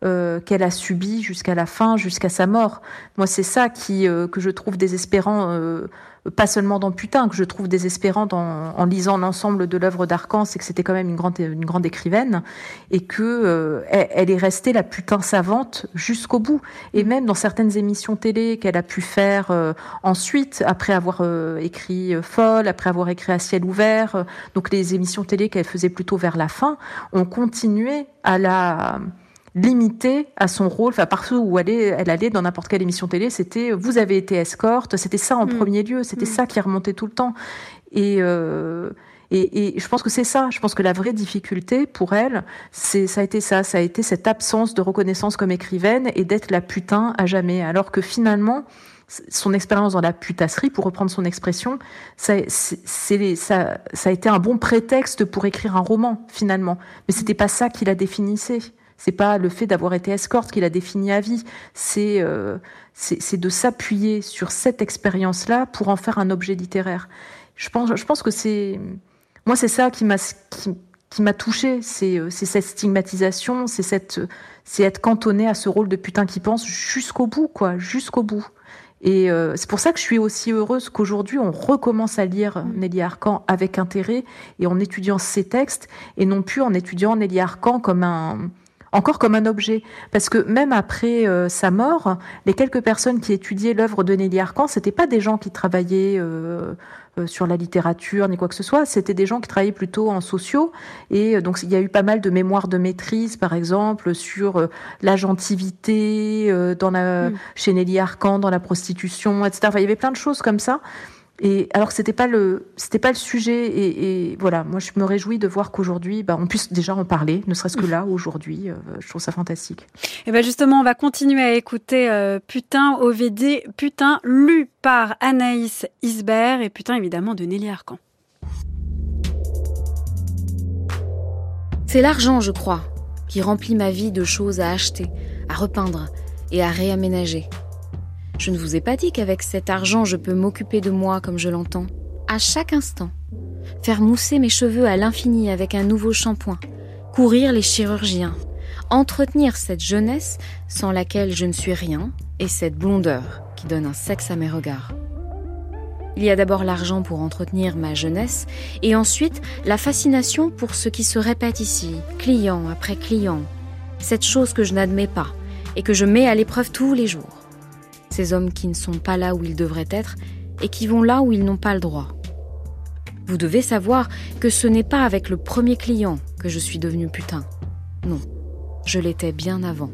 euh, qu'elle a subie jusqu'à la fin, jusqu'à sa mort. Moi, c'est ça qui, euh, que je trouve désespérant. Euh, pas seulement dans Putain, que je trouve désespérante en, lisant l'ensemble de l'œuvre d'Arcan, c'est que c'était quand même une grande, une grande écrivaine et que euh, elle, est restée la putain savante jusqu'au bout. Et même dans certaines émissions télé qu'elle a pu faire euh, ensuite, après avoir euh, écrit Folle, après avoir écrit À ciel ouvert, donc les émissions télé qu'elle faisait plutôt vers la fin, ont continué à la limitée à son rôle, enfin partout où elle, elle allait dans n'importe quelle émission télé, c'était vous avez été escorte, c'était ça en mm. premier lieu, c'était mm. ça qui remontait tout le temps. Euh, et, et, je pense que c'est ça. Je pense que la vraie difficulté pour elle, c'est ça a été ça, ça a été cette absence de reconnaissance comme écrivaine et d'être la putain à jamais. Alors que finalement, son expérience dans la putasserie, pour reprendre son expression, ça, c'est, ça, ça a été un bon prétexte pour écrire un roman finalement. Mais c'était pas ça qui la définissait. C'est pas le fait d'avoir été escorte qui l'a défini à vie. C'est euh, c'est de s'appuyer sur cette expérience-là pour en faire un objet littéraire. Je pense, je pense que c'est moi, c'est ça qui m'a qui, qui m'a touché. C'est euh, cette stigmatisation, c'est cette c'est être cantonné à ce rôle de putain qui pense jusqu'au bout, quoi, jusqu'au bout. Et euh, c'est pour ça que je suis aussi heureuse qu'aujourd'hui on recommence à lire Nelly Arcan avec intérêt et en étudiant ses textes et non plus en étudiant Nelly Arcan comme un encore comme un objet. Parce que même après euh, sa mort, les quelques personnes qui étudiaient l'œuvre de Nelly Arcan, c'était pas des gens qui travaillaient euh, euh, sur la littérature ni quoi que ce soit, c'était des gens qui travaillaient plutôt en sociaux. Et donc il y a eu pas mal de mémoires de maîtrise, par exemple, sur la gentilité dans la, mm. chez Nelly Arcan, dans la prostitution, etc. Enfin, il y avait plein de choses comme ça. Et alors que c'était pas le c'était pas le sujet et, et, voilà moi je me réjouis de voir qu'aujourd'hui bah, on puisse déjà en parler ne serait-ce que là aujourd'hui euh, je trouve ça fantastique. Et ben justement on va continuer à écouter euh, Putain OVD Putain lu par Anaïs Isbert et Putain évidemment de Nelly Arcan. C'est l'argent je crois qui remplit ma vie de choses à acheter, à repeindre et à réaménager. Je ne vous ai pas dit qu'avec cet argent, je peux m'occuper de moi comme je l'entends, à chaque instant. Faire mousser mes cheveux à l'infini avec un nouveau shampoing, courir les chirurgiens, entretenir cette jeunesse sans laquelle je ne suis rien et cette blondeur qui donne un sexe à mes regards. Il y a d'abord l'argent pour entretenir ma jeunesse et ensuite la fascination pour ce qui se répète ici, client après client, cette chose que je n'admets pas et que je mets à l'épreuve tous les jours. Ces hommes qui ne sont pas là où ils devraient être et qui vont là où ils n'ont pas le droit. Vous devez savoir que ce n'est pas avec le premier client que je suis devenue putain. Non, je l'étais bien avant.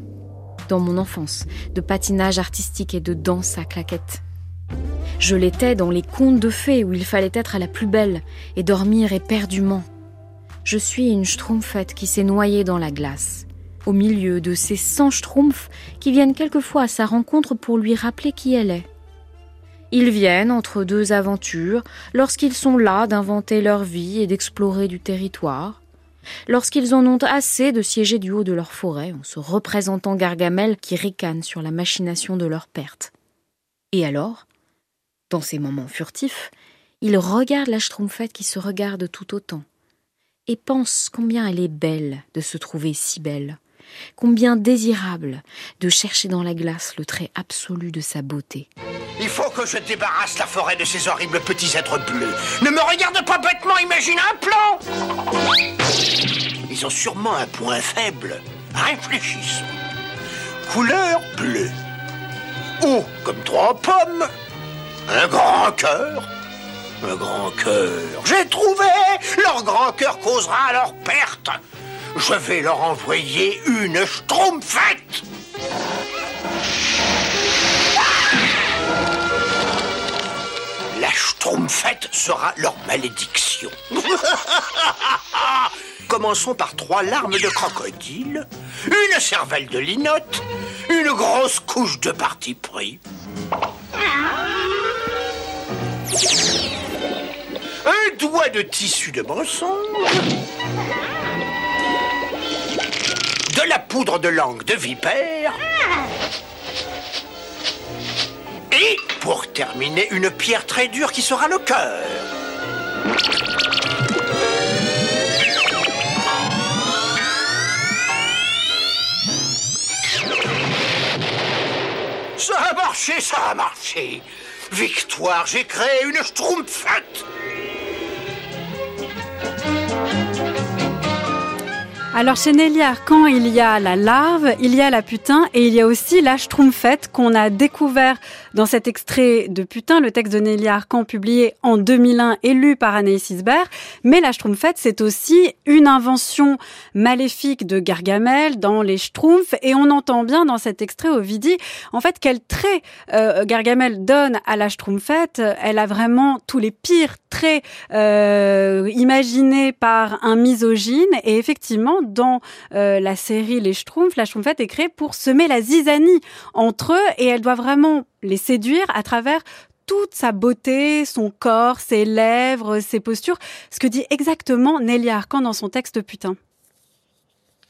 Dans mon enfance, de patinage artistique et de danse à claquettes. Je l'étais dans les contes de fées où il fallait être à la plus belle et dormir éperdument. Je suis une schtroumpfette qui s'est noyée dans la glace, au milieu de ces cent schtroumpfs qui viennent quelquefois à sa rencontre pour lui rappeler qui elle est. Ils viennent entre deux aventures lorsqu'ils sont là d'inventer leur vie et d'explorer du territoire, lorsqu'ils en ont assez de siéger du haut de leur forêt en se représentant Gargamel qui ricane sur la machination de leur perte. Et alors, dans ces moments furtifs, ils regardent la schtroumpfette qui se regarde tout autant, et pensent combien elle est belle de se trouver si belle, combien désirable de chercher dans la glace le trait absolu de sa beauté. Il faut que je débarrasse la forêt de ces horribles petits êtres bleus. Ne me regarde pas bêtement, imagine un plan Ils ont sûrement un point faible. Réfléchissons. Couleur bleue. Haut comme trois pommes. Un grand cœur. Un grand cœur. J'ai trouvé Leur grand cœur causera leur perte. Je vais leur envoyer une schtroumpfette La schtroumpfette sera leur malédiction. Commençons par trois larmes de crocodile, une cervelle de linotte, une grosse couche de parti pris. Un doigt de tissu de mensonge. De la poudre de langue de vipère. Et pour terminer, une pierre très dure qui sera le cœur. Ça a marché, ça a marché. Victoire, j'ai créé une schtroumpfette. Alors chez Nelly Arcan, il y a la larve, il y a la putain et il y a aussi la schtroumpfette qu'on a découvert dans cet extrait de Putain, le texte de Nelly Arcan publié en 2001 et lu par Anaïs Isbert. Mais la schtroumpfette, c'est aussi une invention maléfique de Gargamel dans les schtroumpfs et on entend bien dans cet extrait Ovidie, en fait, quel trait euh, Gargamel donne à la schtroumpfette. Elle a vraiment tous les pires traits euh, imaginés par un misogyne et effectivement, dans euh, la série Les Schtroumpfs, la Schtroumpfette est créée pour semer la zizanie entre eux et elle doit vraiment les séduire à travers toute sa beauté, son corps, ses lèvres, ses postures, ce que dit exactement Nelly Arcan dans son texte Putain.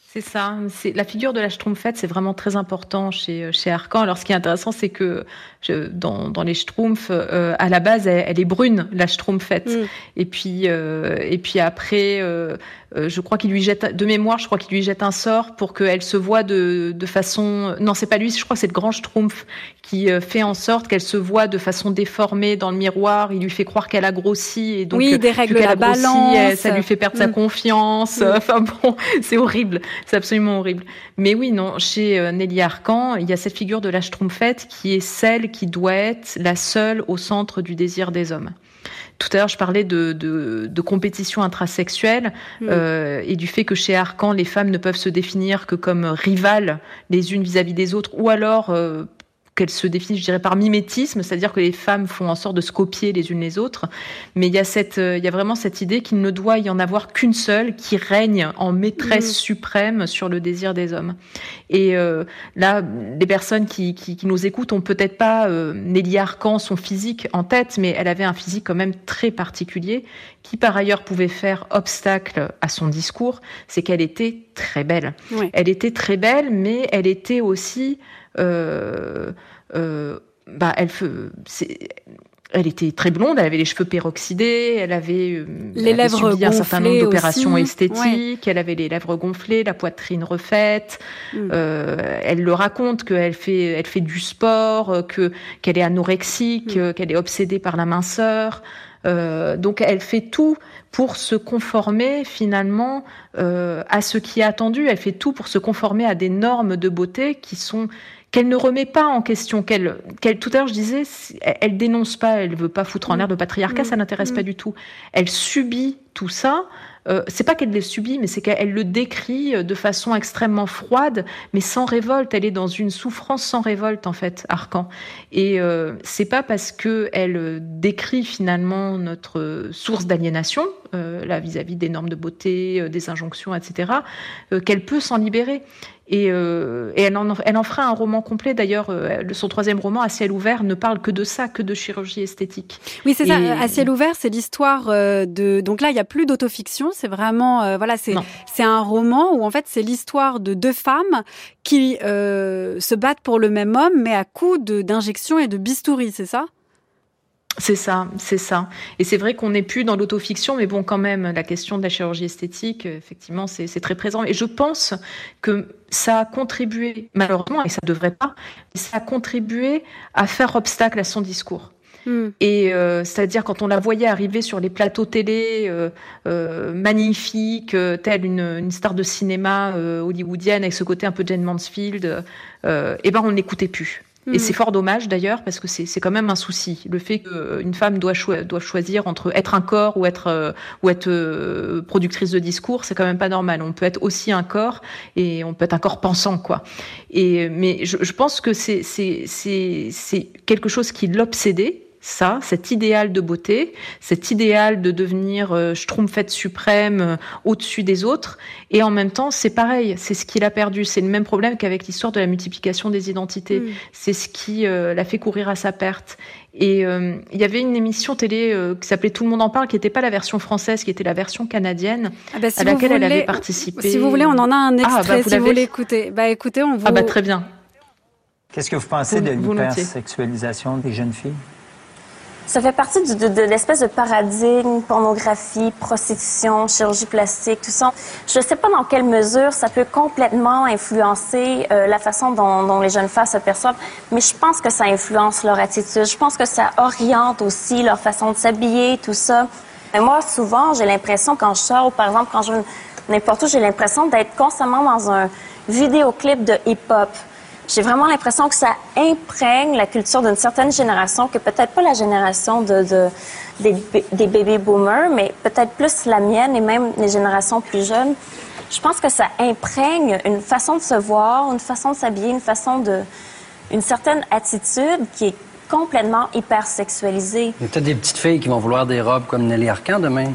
C'est ça. La figure de la Schtroumpfette, c'est vraiment très important chez chez Arcan. Alors, ce qui est intéressant, c'est que dans, dans les Schtroumpfs, euh, à la base, elle, elle, est brune, la Schtroumpfette. Mm. Et puis euh, et puis après, euh, je crois qu'il lui jette de mémoire, je crois qu'il lui jette un sort pour qu'elle se voit de de façon. Non, c'est pas lui. Je crois que c'est le grand Schtroumpf qui fait en sorte qu'elle se voit de façon déformée dans le miroir. Il lui fait croire qu'elle a grossi et donc oui, des règles la grossi, balance. ça lui fait perdre mm. sa confiance. Mm. Enfin bon, c'est horrible. C'est absolument horrible. Mais oui, non, chez euh, Nelly Arcan, il y a cette figure de la Schtroumpfette qui est celle qui doit être la seule au centre du désir des hommes. Tout à l'heure, je parlais de, de, de compétition intrasexuelle mmh. euh, et du fait que chez Arcan, les femmes ne peuvent se définir que comme rivales les unes vis-à-vis -vis des autres, ou alors euh, qu'elle se définit, je dirais, par mimétisme, c'est-à-dire que les femmes font en sorte de se copier les unes les autres. Mais il y a cette, il y a vraiment cette idée qu'il ne doit y en avoir qu'une seule qui règne en maîtresse mmh. suprême sur le désir des hommes. Et euh, là, les personnes qui, qui, qui, nous écoutent ont peut-être pas euh, Nelly Arcan, son physique en tête, mais elle avait un physique quand même très particulier, qui par ailleurs pouvait faire obstacle à son discours. C'est qu'elle était très belle. Oui. Elle était très belle, mais elle était aussi euh, euh, bah, elle, elle était très blonde, elle avait les cheveux peroxydés, elle avait, euh, les elle lèvres subi un certain nombre d'opérations esthétiques, elle avait les lèvres gonflées, la poitrine refaite. Mm. Euh, elle le raconte qu'elle fait, elle fait du sport, que qu'elle est anorexique, mm. qu'elle est obsédée par la minceur. Euh, donc elle fait tout pour se conformer finalement euh, à ce qui est attendu. Elle fait tout pour se conformer à des normes de beauté qui sont qu'elle ne remet pas en question, qu'elle, qu'elle tout à l'heure je disais, elle, dénonce pas, elle veut pas foutre en l'air le patriarcat, mm. ça n'intéresse pas mm. du tout. Elle subit tout ça. Euh, c'est pas qu'elle les subit, mais c'est qu'elle le décrit euh, de façon extrêmement froide, mais sans révolte. Elle est dans une souffrance sans révolte en fait, Arcan. Et euh, c'est pas parce que elle décrit finalement notre source d'aliénation, euh, là vis-à-vis des normes de beauté, des injonctions, etc., qu'elle peut s'en libérer. Et, euh, et elle, en, elle, en, fera un roman complet. D'ailleurs, euh, son troisième roman, À ciel ouvert, ne parle que de ça, que de chirurgie esthétique. Oui, c'est ça. À ciel ouvert, c'est l'histoire euh, de. Donc là, il n'y a plus d'autofiction. C'est vraiment, euh, voilà, c'est c'est un roman où en fait, c'est l'histoire de deux femmes qui se battent pour le même homme, mais à coup d'injections et de bistouri. C'est ça? C'est ça, c'est ça. Et c'est vrai qu'on n'est plus dans l'autofiction, mais bon, quand même, la question de la chirurgie esthétique, effectivement, c'est très présent. Et je pense que ça a contribué, malheureusement, et ça ne devrait pas, ça a contribué à faire obstacle à son discours. Hmm. Et euh, c'est-à-dire quand on la voyait arriver sur les plateaux télé euh, euh, magnifiques, euh, telle une, une, star de cinéma euh, hollywoodienne avec ce côté un peu Jane Mansfield, eh ben on n'écoutait plus. Et c'est mm. fort dommage d'ailleurs parce que c'est quand même un souci. Le fait qu'une femme doit, doit choisir entre être un corps ou être, euh, ou être euh, productrice de discours, c'est quand même pas normal. On peut être aussi un corps et on peut être un corps pensant, quoi. Et, mais je, je pense que c'est quelque chose qui l'obsédait ça, cet idéal de beauté, cet idéal de devenir euh, schtroumpfette suprême euh, au-dessus des autres. Et en même temps, c'est pareil, c'est ce qu'il a perdu. C'est le même problème qu'avec l'histoire de la multiplication des identités. Mm. C'est ce qui euh, l'a fait courir à sa perte. Et il y avait une émission télé qui s'appelait Tout le monde en parle, qui n'était pas la version française, qui était la version canadienne, ah bah, à laquelle elle avait participé. Si vous voulez, on en a un ah, extrait, bah, si vous voulez écouter. Bah écoutez, on vous... Ah bah très bien. Qu'est-ce que vous pensez de l'hypersexualisation des jeunes filles? Ça fait partie de, de, l'espèce de paradigme, pornographie, prostitution, chirurgie plastique, tout ça. Je ne sais pas dans quelle mesure ça peut complètement influencer euh, la façon dont, dont, les jeunes femmes se perçoivent, mais je pense que ça influence leur attitude. Je pense que ça oriente aussi leur façon de s'habiller, tout ça. Et moi, souvent, j'ai l'impression quand je sors, ou par exemple quand je vais n'importe où, j'ai l'impression d'être constamment dans un vidéoclip de hip-hop. J'ai vraiment l'impression que ça imprègne la culture d'une certaine génération, que peut-être pas la génération de, de des, des, baby boomers, mais peut-être plus la mienne et même les générations plus jeunes. Je pense que ça imprègne une façon de se voir, une façon de s'habiller, une façon de, une certaine attitude qui est complètement hyper sexualisée. Il y a peut-être des petites filles qui vont vouloir des robes comme Nelly Arcan demain.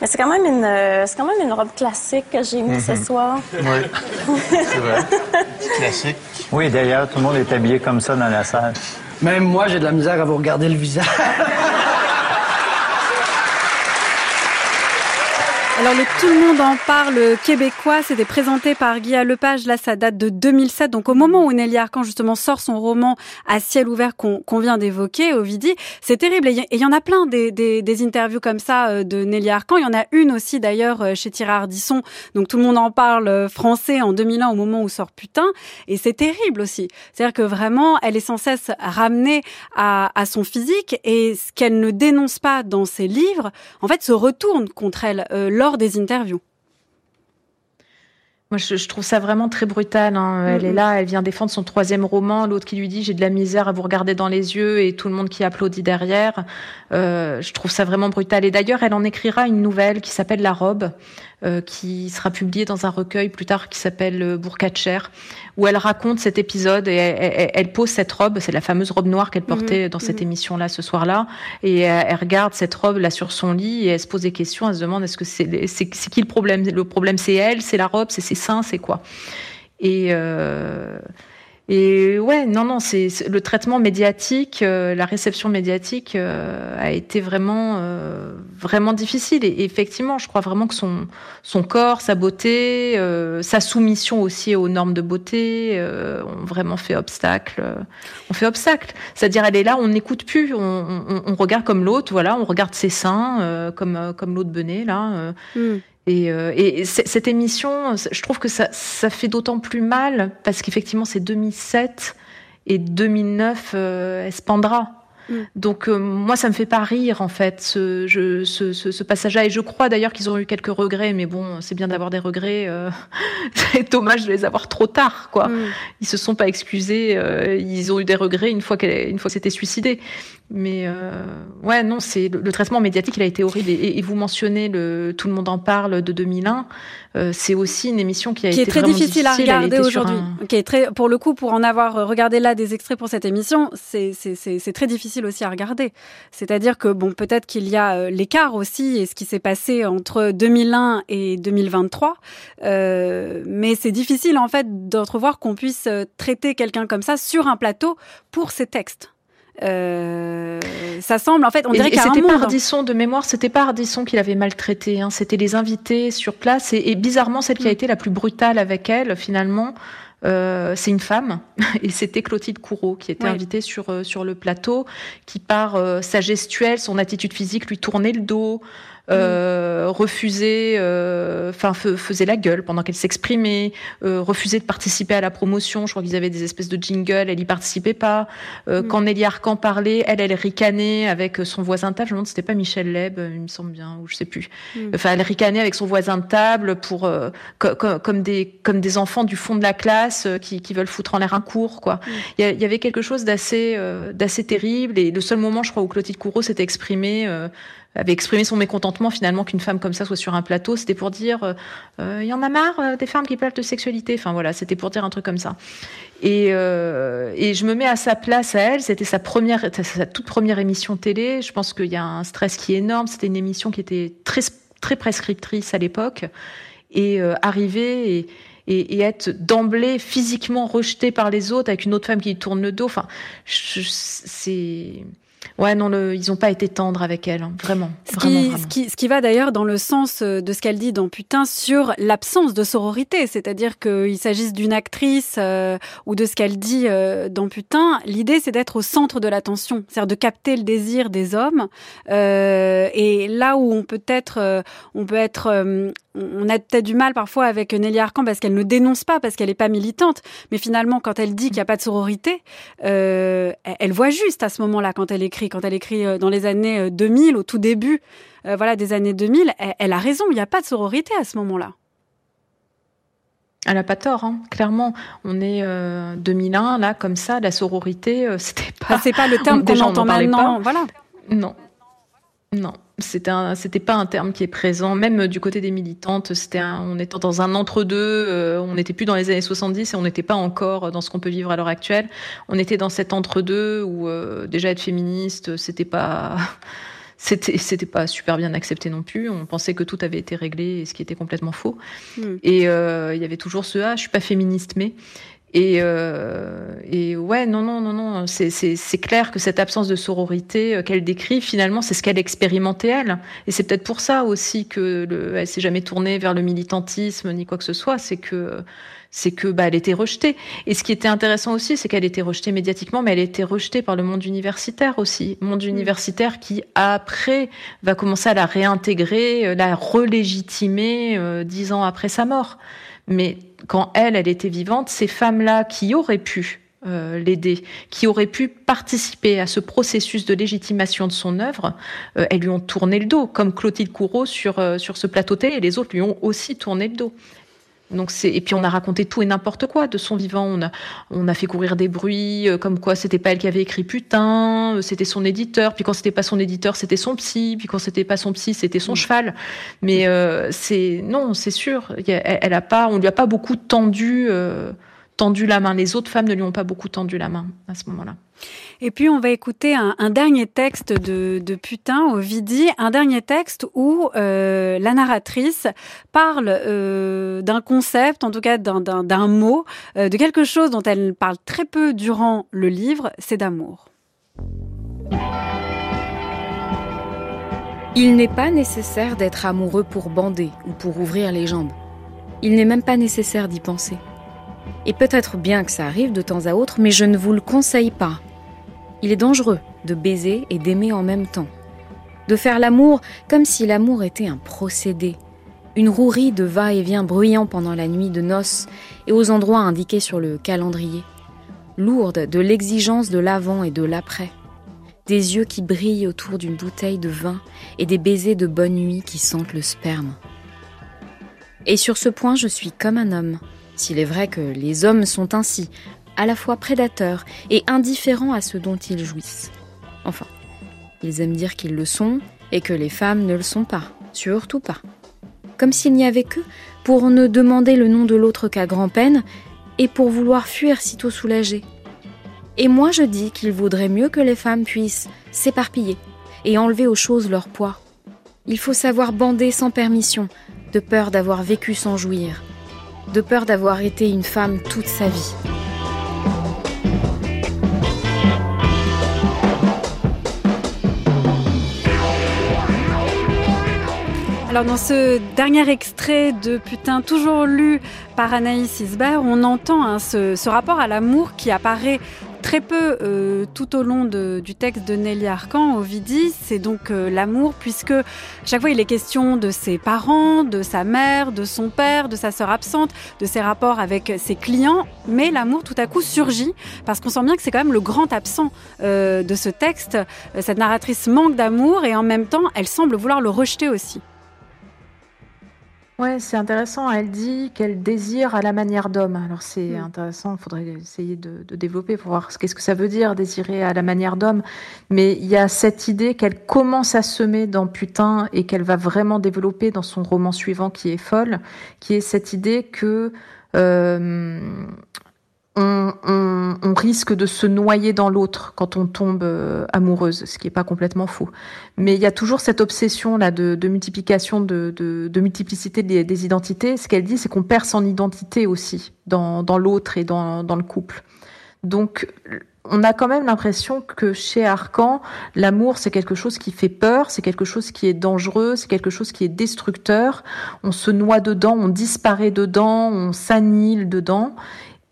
Mais c'est quand même une, euh, c'est quand même une robe classique que j'ai mis ce mhm. soir. Oui, c'est vrai. Classique. Oui, d'ailleurs, tout le monde est habillé comme ça dans la salle. Même moi, j'ai de la misère à vous regarder le visage. Alors le Tout le monde en parle québécois, c'était présenté par Guy Lepage, là ça date de 2007, donc au moment où Nelly Arcan justement sort son roman à ciel ouvert qu'on vient d'évoquer, Ovidie, c'est terrible, et il y en a plein des, interviews comme ça euh, de Nelly Arcan, il y en a une aussi d'ailleurs euh, chez Thierry Ardisson, donc tout le monde en parle euh, français en 2001 au moment où sort Putain, et c'est terrible aussi, c'est-à-dire que vraiment elle est sans cesse ramenée à, à son physique, et ce qu'elle ne dénonce pas dans ses livres, en fait se retourne contre elle. Lors des interviews. Moi, je, trouve ça vraiment très brutal. Hein. Elle est là, elle vient défendre son troisième roman. L'autre qui lui dit j'ai de la misère à vous regarder dans les yeux et tout le monde qui applaudit derrière. Euh, je trouve ça vraiment brutal. Et d'ailleurs, elle en écrira une nouvelle qui s'appelle La robe, qui sera publiée dans un recueil plus tard qui s'appelle euh, Bourcatcher, où elle raconte cet épisode et elle, pose cette robe, c'est la fameuse robe noire qu'elle portait mhm. dans cette mhm. émission-là ce soir-là, et elle, regarde cette robe là sur son lit et elle se pose des questions, elle se demande est-ce que c'est qui le problème? Le problème c'est elle, c'est la robe, c'est ses seins, c'est quoi? Et euh, Et ouais, non, non, c'est le traitement médiatique, euh, la réception médiatique euh, a été vraiment, euh, vraiment difficile. Et, effectivement, je crois vraiment que son, son corps, sa beauté, sa soumission aussi aux normes de beauté ont vraiment fait obstacle. on fait obstacle. C'est-à-dire, elle est là, on n'écoute plus, on, on, on, regarde comme l'autre, voilà, on regarde ses seins, comme, comme l'autre Benet, là. Mm. Et, euh, et cette émission, je trouve que ça, ça fait d'autant plus mal parce qu'effectivement, c'est 2007 et 2009, euh, Espandra. Mm. Donc euh, moi, ça me fait pas rire en fait ce, je, ce, ce, ce passage-là. Et je crois d'ailleurs qu'ils ont eu quelques regrets, mais bon, c'est bien d'avoir des regrets. Euh, c'est dommage de les avoir trop tard, quoi. Mm. Ils se sont pas excusés. Euh, ils ont eu des regrets une fois qu'elle, une fois que c'était suicidé. Mais euh, ouais, non, c'est le, traitement médiatique, il a été horrible. Et, et, vous mentionnez le Tout le monde en parle de 2001. Euh, c'est aussi une émission qui a qui été est très difficile, à regarder aujourd'hui. Qui est très, pour le coup, pour en avoir regardé là des extraits pour cette émission, c'est c'est très difficile aussi à regarder. C'est-à-dire que bon, peut-être qu'il y a euh, l'écart aussi et ce qui s'est passé entre 2001 et 2023, euh, mais c'est difficile en fait d'entrevoir qu'on puisse euh, traiter quelqu'un comme ça sur un plateau pour ses textes. Euh, ça semble, en fait, on dirait qu'il y a C'était pas Ardisson de mémoire, c'était pas Ardisson qui l'avait maltraité, hein, c'était les invités sur place. Et, et, bizarrement celle qui a mm. été la plus brutale avec elle finalement. Euh, c'est une femme. Et c'était Clotilde Courreau qui était invitée sur euh, sur le plateau, qui par euh, sa gestuelle, son attitude physique lui tournait le dos, euh, refusait, euh, enfin faisait la gueule pendant qu'elle s'exprimait, euh, refusait de participer à la promotion. Je crois qu'ils avaient des espèces de jingle, elle y participait pas. Euh, mm. Quand Nelly Arcan parlait, elle, elle ricanait avec son voisin de table. Je me demande c'était pas Michel Leb, il me semble bien, ou je sais plus. Mm. Enfin, elle ricanait avec son voisin de table pour comme des comme des enfants du fond de la classe qui, qui veulent foutre en l'air un cours, quoi. Mm. Il y, y, avait quelque chose d'assez d'assez terrible. Et le seul moment, je crois, où Clotilde Courreau s'était exprimée avait exprimé son mécontentement finalement qu'une femme comme ça soit sur un plateau. C'était pour dire, euh, euh, il y en a marre euh, des femmes qui parlent de sexualité. Enfin voilà, c'était pour dire un truc comme ça. Et, et je me mets à sa place à elle. C'était sa première, sa toute première émission télé. Je pense qu'il y a un stress qui est énorme. C'était une émission qui était très très prescriptrice à l'époque. Et arriver et et, et, être d'emblée physiquement rejetée par les autres avec une autre femme qui tourne le dos. Enfin, c'est Ouais, non, le, ils n'ont pas été tendres avec elle, hein. vraiment. Ce, qui, Ce, qui, ce qui va d'ailleurs dans le sens euh, de ce qu'elle dit dans Putain sur l'absence de sororité, c'est-à-dire qu'il s'agisse d'une actrice euh, ou de ce qu'elle dit euh, dans Putain, l'idée c'est d'être au centre de l'attention, c'est-à-dire de capter le désir des hommes. Euh, et là où on peut être, on peut être on a peut-être du mal parfois avec Nelly Arcan parce qu'elle ne dénonce pas, parce qu'elle n'est pas militante. Mais finalement, quand elle dit qu'il n'y a pas de sororité, elle voit juste à ce moment-là quand elle écrit. Quand elle écrit euh, dans les années 2000, euh, au tout début voilà, des années 2000, elle, a raison, il n'y a pas de sororité à ce moment-là. Elle n'a pas tort, hein. clairement. On est 2001, là, comme ça, la sororité, c'était pas. c'est pas le terme qu'on entend maintenant, voilà. Non, non c'était un, c'était pas un terme qui est présent, même du côté des militantes. C'était on était dans un entre-deux. Euh, on n'était plus dans les années 70 et on n'était pas encore dans ce qu'on peut vivre à l'heure actuelle. On était dans cet entre-deux où euh, déjà être féministe, c'était pas, c'était, c'était pas super bien accepté non plus. On pensait que tout avait été réglé, ce qui était complètement faux. Hmm. Et euh, il y avait toujours ce ah, je suis pas féministe, mais et, euh, et ouais, non, non, non, non, c'est clair que cette absence de sororité euh, qu'elle décrit, finalement, c'est ce qu'elle expérimentait elle. Et c'est peut-être pour ça aussi que le, elle s'est jamais tournée vers le militantisme ni quoi que ce soit. C'est que c'est que bah, elle était rejetée. Et ce qui était intéressant aussi, c'est qu'elle était rejetée médiatiquement, mais elle était rejetée par le monde universitaire aussi. Monde universitaire qui après va commencer à la réintégrer, euh, la relégitimer euh, dix ans après sa mort. Mais quand elle, elle était vivante, ces femmes-là qui auraient pu euh, l'aider, qui auraient pu participer à ce processus de légitimation de son œuvre, euh, elles lui ont tourné le dos, comme Clotilde Courreau sur, euh, sur ce plateau télé, et les autres lui ont aussi tourné le dos. Donc c'est et puis on a raconté tout et n'importe quoi de son vivant. On a on a fait courir des bruits euh, comme quoi c'était pas elle qui avait écrit putain, euh, c'était son éditeur. Puis quand c'était pas son éditeur, c'était son psy. Puis quand c'était pas son psy, c'était son mm. cheval. Mais euh, c'est non, c'est sûr. Elle, a pas, on lui a pas beaucoup tendu. tendu la main. Les autres femmes ne lui ont pas beaucoup tendu la main à ce moment-là. Et puis on va écouter un, dernier texte de, de Putain, Ovidie, un dernier texte où euh, la narratrice parle euh, d'un concept, en tout cas d'un mot, euh, de quelque chose dont elle parle très peu durant le livre, c'est d'amour. Il n'est pas nécessaire d'être amoureux pour bander ou pour ouvrir les jambes. Il n'est même pas nécessaire d'y penser. Et peut-être bien que ça arrive de temps à autre, mais je ne vous le conseille pas. Il est dangereux de baiser et d'aimer en même temps. De faire l'amour comme si l'amour était un procédé, une rouerie de va-et-vient bruyant pendant la nuit de noces et aux endroits indiqués sur le calendrier, lourde de l'exigence de l'avant et de l'après, des yeux qui brillent autour d'une bouteille de vin et des baisers de bonne nuit qui sentent le sperme. Et sur ce point, je suis comme un homme, s'il est vrai que les hommes sont ainsi, à la fois prédateurs et indifférents à ce dont ils jouissent. Enfin, ils aiment dire qu'ils le sont et que les femmes ne le sont pas, surtout pas. Comme s'il n'y avait que pour ne demander le nom de l'autre qu'à grand-peine et pour vouloir fuir sitôt soulagé. Et moi je dis qu'il vaudrait mieux que les femmes puissent s'éparpiller et enlever aux choses leur poids. Il faut savoir bander sans permission, de peur d'avoir vécu sans jouir, de peur d'avoir été une femme toute sa vie. Alors dans ce dernier extrait de Putain, toujours lu par Anaïs Isbert, on entend hein, ce, rapport à l'amour qui apparaît très peu euh, tout au long du texte de Nelly Arcan, Ovidie. C'est donc euh, l'amour, puisque chaque fois il est question de ses parents, de sa mère, de son père, de sa sœur absente, de ses rapports avec ses clients. Mais l'amour tout à coup surgit, parce qu'on sent bien que c'est quand même le grand absent euh, de ce texte. Cette narratrice manque d'amour et en même temps elle semble vouloir le rejeter aussi. Ouais, c'est intéressant. Elle dit qu'elle désire à la manière d'homme. Alors c'est mm. intéressant, il faudrait essayer de, développer pour voir qu'est-ce que ça veut dire, désirer à la manière d'homme. Mais il y a cette idée qu'elle commence à semer dans Putain et qu'elle va vraiment développer dans son roman suivant qui est folle, qui est cette idée que euh, on, risque de se noyer dans l'autre quand on tombe euh, amoureuse, ce qui n'est pas complètement faux. Mais il y a toujours cette obsession là de, multiplication, de, multiplicité des, identités. Ce qu'elle dit, c'est qu'on perd son identité aussi dans, l'autre et dans, le couple. Donc, on a quand même l'impression que chez Arcan, l'amour, c'est quelque chose qui fait peur, c'est quelque chose qui est dangereux, c'est quelque chose qui est destructeur. On se noie dedans, on disparaît dedans, on s'annihile dedans.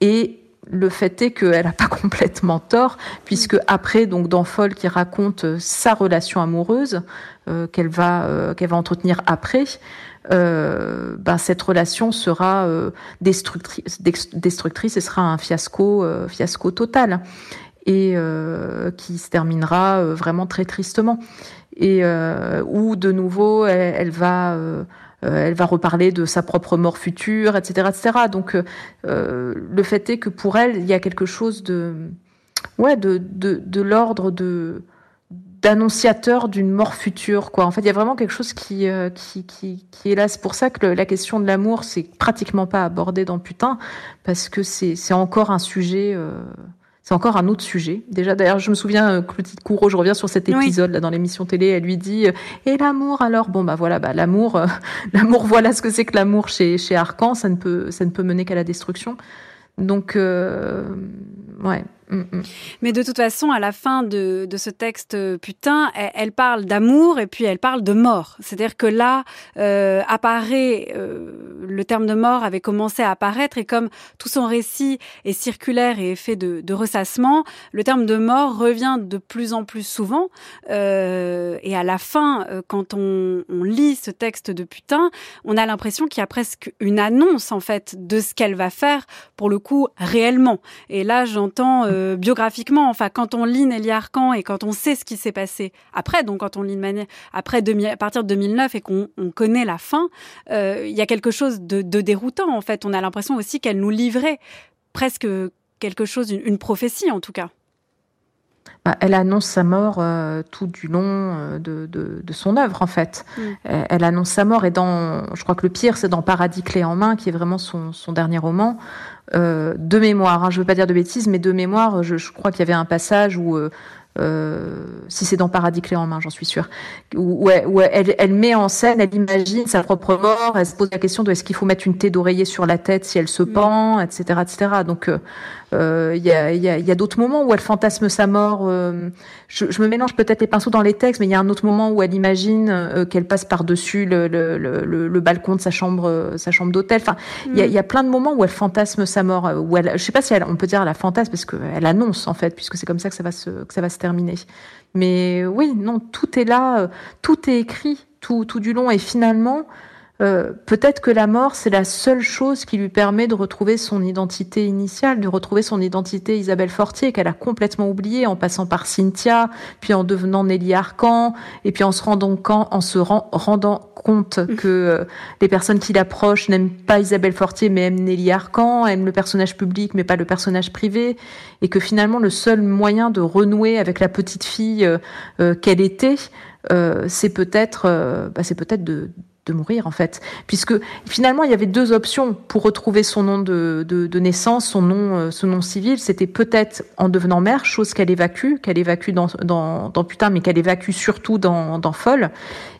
Et le fait est qu'elle n'a pas complètement tort, puisque après, donc dans Folle qui raconte euh, sa relation amoureuse euh, qu'elle va euh, qu'elle va entretenir après, ben, cette relation sera destructrice, destructrice et sera un fiasco fiasco total et qui se terminera vraiment très tristement. Et où de nouveau elle va elle va reparler de sa propre mort future, etc., etc. Donc, euh, euh, le fait est que pour elle, il y a quelque chose de, ouais, de, de, de l'ordre de d'annonciateur d'une mort future quoi en fait il y a vraiment quelque chose qui qui, qui, qui est là c'est pour ça que la question de l'amour c'est pratiquement pas abordé dans Putain parce que c'est c'est encore un sujet c'est encore un autre sujet. Déjà, d'ailleurs, je me souviens, euh, Clotilde Courreau, je reviens sur cet épisode là dans l'émission télé, elle lui dit euh, Et l'amour alors? Bon, bah voilà, bah, l'amour, euh, l'amour, voilà ce que c'est que l'amour chez, chez Arcan, ça ne peut, ça ne peut mener qu'à la destruction. Donc, ouais. Mm, mm. Mais de toute façon, à la fin de, de ce texte, euh, putain, elle, parle d'amour et puis elle parle de mort. C'est-à-dire que là, euh, apparaît, euh, le terme de mort avait commencé à apparaître et comme tout son récit est circulaire et est fait de, de ressassement, le terme de mort revient de plus en plus souvent. Euh, et à la fin, euh, quand on, on lit ce texte de putain, on a l'impression qu'il y a presque une annonce en fait de ce qu'elle va faire pour le coup réellement. Et là, j'entends euh, biographiquement, enfin, quand on lit Nelly Arcan et quand on sait ce qui s'est passé après, donc quand on lit manière, après à partir de 2009 et qu'on connaît la fin, euh, il y a quelque chose de, déroutant en fait. On a l'impression aussi qu'elle nous livrait presque quelque chose, une prophétie en tout cas. Bah, elle annonce sa mort euh, tout du long euh, de, de, son œuvre, en fait. Mm. Elle, annonce sa mort, et dans, je crois que le pire, c'est dans Paradis clé en main, qui est vraiment son, son dernier roman. Euh, de mémoire, hein, je ne veux pas dire de bêtises, mais de mémoire, je, je crois qu'il y avait un passage où si c'est dans Paradis clé en main, j'en suis sûre, où, où elle, elle, met en scène, elle imagine sa propre mort, elle se pose la question de est-ce qu'il faut mettre une thé d'oreiller sur la tête si elle se mm. pend, etc., etc. Donc il y a, y a, y a d'autres moments où elle fantasme sa mort. Je, je, me mélange peut-être les pinceaux dans les textes, mais il y a un autre moment où elle imagine qu'elle passe par-dessus le, le, le, le, balcon de sa chambre, sa chambre d'hôtel. Enfin, il y, a, mm. y, a plein de moments où elle fantasme sa mort. Où elle, je sais pas si elle, on peut dire la fantasme parce qu'elle annonce en fait, puisque c'est comme ça que ça va se, que ça va se terminé. Mais oui, non, tout est là, euh, tout est écrit tout, tout du long. Et finalement, euh, peut-être que la mort, c'est la seule chose qui lui permet de retrouver son identité initiale, de retrouver son identité Isabelle Fortier, qu'elle a complètement oubliée en passant par Cynthia, puis en devenant Nelly Arcan, et puis en se rendant, en se rendant compte mmh. que euh, les personnes qui l'approchent n'aiment pas Isabelle Fortier, mais aiment Nelly Arcan, aiment le personnage public, mais pas le personnage privé, et que finalement le seul moyen de renouer avec la petite fille euh, qu'elle était, c'est peut-être, bah, c'est peut-être de de mourir en fait, puisque finalement il y avait deux options pour retrouver son nom de, naissance, son nom, euh, nom civil. C'était peut-être en devenant mère, chose qu'elle évacue, qu'elle évacue dans putain, mais qu'elle évacue surtout dans, dans folle.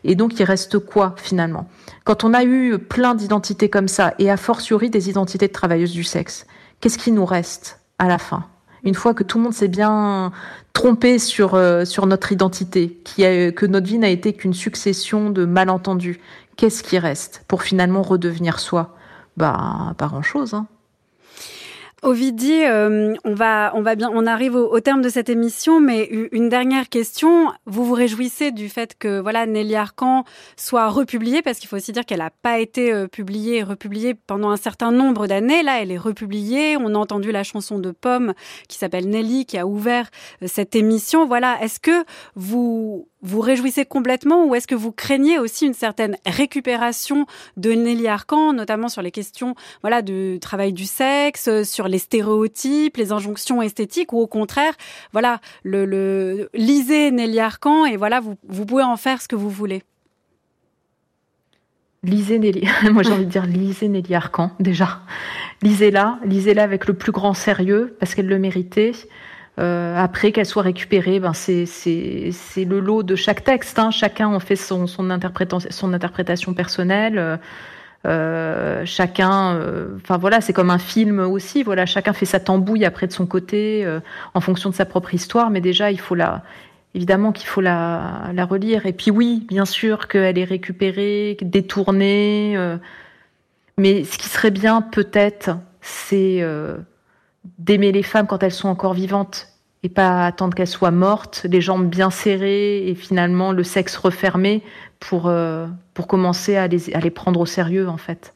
Et donc il reste quoi finalement? Quand on a eu plein d'identités comme ça, et a fortiori des identités de travailleuses du sexe, qu'est-ce qui nous reste à la fin? Une fois que tout le monde s'est bien trompé sur, euh, notre identité, que notre vie n'a été qu'une succession de malentendus, qu'est-ce qui reste pour finalement redevenir soi? Bah, pas grand-chose. Hein. Ovidie, euh, on va, on va bien, on arrive au, terme de cette émission, mais une dernière question. Vous vous réjouissez du fait que voilà Nelly Arcan soit republiée, parce qu'il faut aussi dire qu'elle n'a pas été euh, publiée et republiée pendant un certain nombre d'années. Là, elle est republiée. On a entendu la chanson de Pomme qui s'appelle Nelly, qui a ouvert euh, cette émission. Voilà. Est-ce que vous vous réjouissez complètement ou est-ce que vous craignez aussi une certaine récupération de Nelly Arcan, notamment sur les questions voilà du travail du sexe, sur les stéréotypes, les injonctions esthétiques, ou au contraire, voilà, le, le lisez Nelly Arcan et voilà, vous, vous pouvez en faire ce que vous voulez. Lisez Nelly, moi j'ai envie de dire lisez Nelly Arcan déjà. Lisez-la, lisez-la avec le plus grand sérieux parce qu'elle le méritait. Euh, après qu'elle soit récupérée, ben c'est le lot de chaque texte. Hein. Chacun en fait son son interprétation son interprétation personnelle. Euh, chacun, euh, enfin voilà, c'est comme un film aussi. Voilà, chacun fait sa tambouille après de son côté en fonction de sa propre histoire. Mais déjà, il faut la, évidemment qu'il faut la, la relire. Et puis oui, bien sûr qu'elle est récupérée, détournée. mais ce qui serait bien peut-être, c'est d'aimer les femmes quand elles sont encore vivantes et pas attendre qu'elles soient mortes, les jambes bien serrées et finalement le sexe refermé pour, euh, pour commencer à les, à les prendre au sérieux en fait.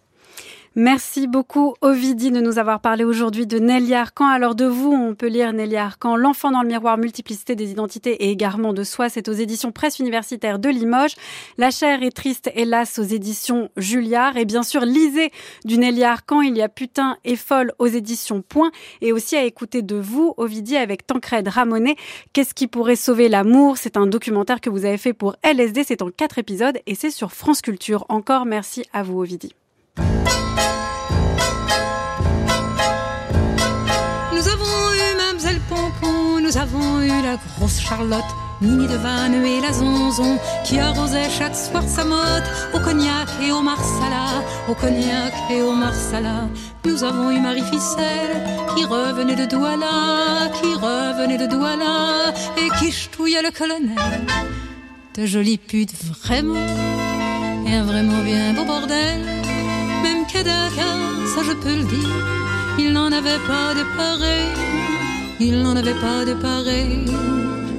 Merci beaucoup Ovidie de nous avoir parlé aujourd'hui de Nelly Arcan. Alors de vous, on peut lire Nelly Arcan, L'enfant dans le miroir, multiplicité des identités et égarement de soi. C'est aux éditions Presse universitaire de Limoges. La chair est triste, hélas, aux éditions Julliard. Et bien sûr, lisez du Nelly Arcan. Il y a Putain et folle aux éditions Point. Et aussi à écouter de vous, Ovidie, avec Tancred Ramonet. Qu'est-ce qui pourrait sauver l'amour? C'est un documentaire que vous avez fait pour LSD. C'est en quatre épisodes et c'est sur France Culture. Encore merci à vous, Ovidie. Avons eu la grosse Charlotte, Nini de Vanne et la Zonzon, qui arrosait chaque soir sa motte au cognac et au marsala, au cognac et au marsala. Nous avons eu Marie Ficelle, qui revenait de Douala, qui revenait de Douala, et qui ch'touillait le colonel. De jolies putes vraiment, et un vraiment bien beau bordel. Même Kadaka, ça je peux le dire, il n'en avait pas de pareil. Il n'en avait pas de pareil,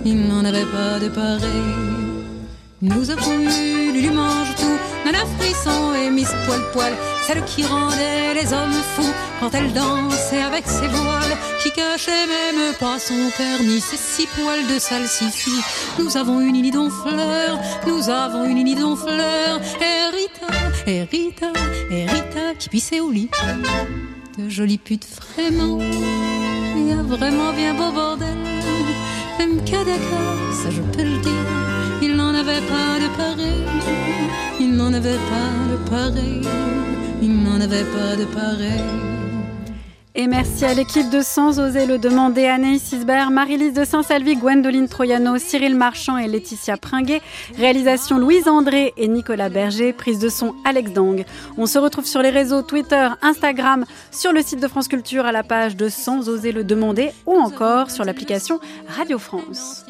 il n'en avait pas de pareil. Nous avons eu Lulu mange tout, Nana Frisson et Miss Poil Poil, celle qui rendait les hommes fous quand elle dansait avec ses voiles, qui cachait même pas son ni ses six poils de salsifis. Nous avons une Nini fleur, nous avons une Nini fleur, et Rita, et qui pissait au lit. De jolies putes vraiment il y a vraiment bien beau bordel. Mkadaka, ça je peux le dire, il n'en avait pas de pareil, il n'en avait pas de pareil, il n'en avait pas de pareil. Et merci à l'équipe de Sans oser le demander, Anaïs Sisbert, Marie-Lise de Saint-Salvi, Gwendoline Troyano, Cyril Marchand et Laetitia Pringuet. Réalisation Louise André et Nicolas Berger. Prise de son Alex Dang. On se retrouve sur les réseaux Twitter, Instagram, sur le site de France Culture à la page de Sans oser le demander ou encore sur l'application Radio France.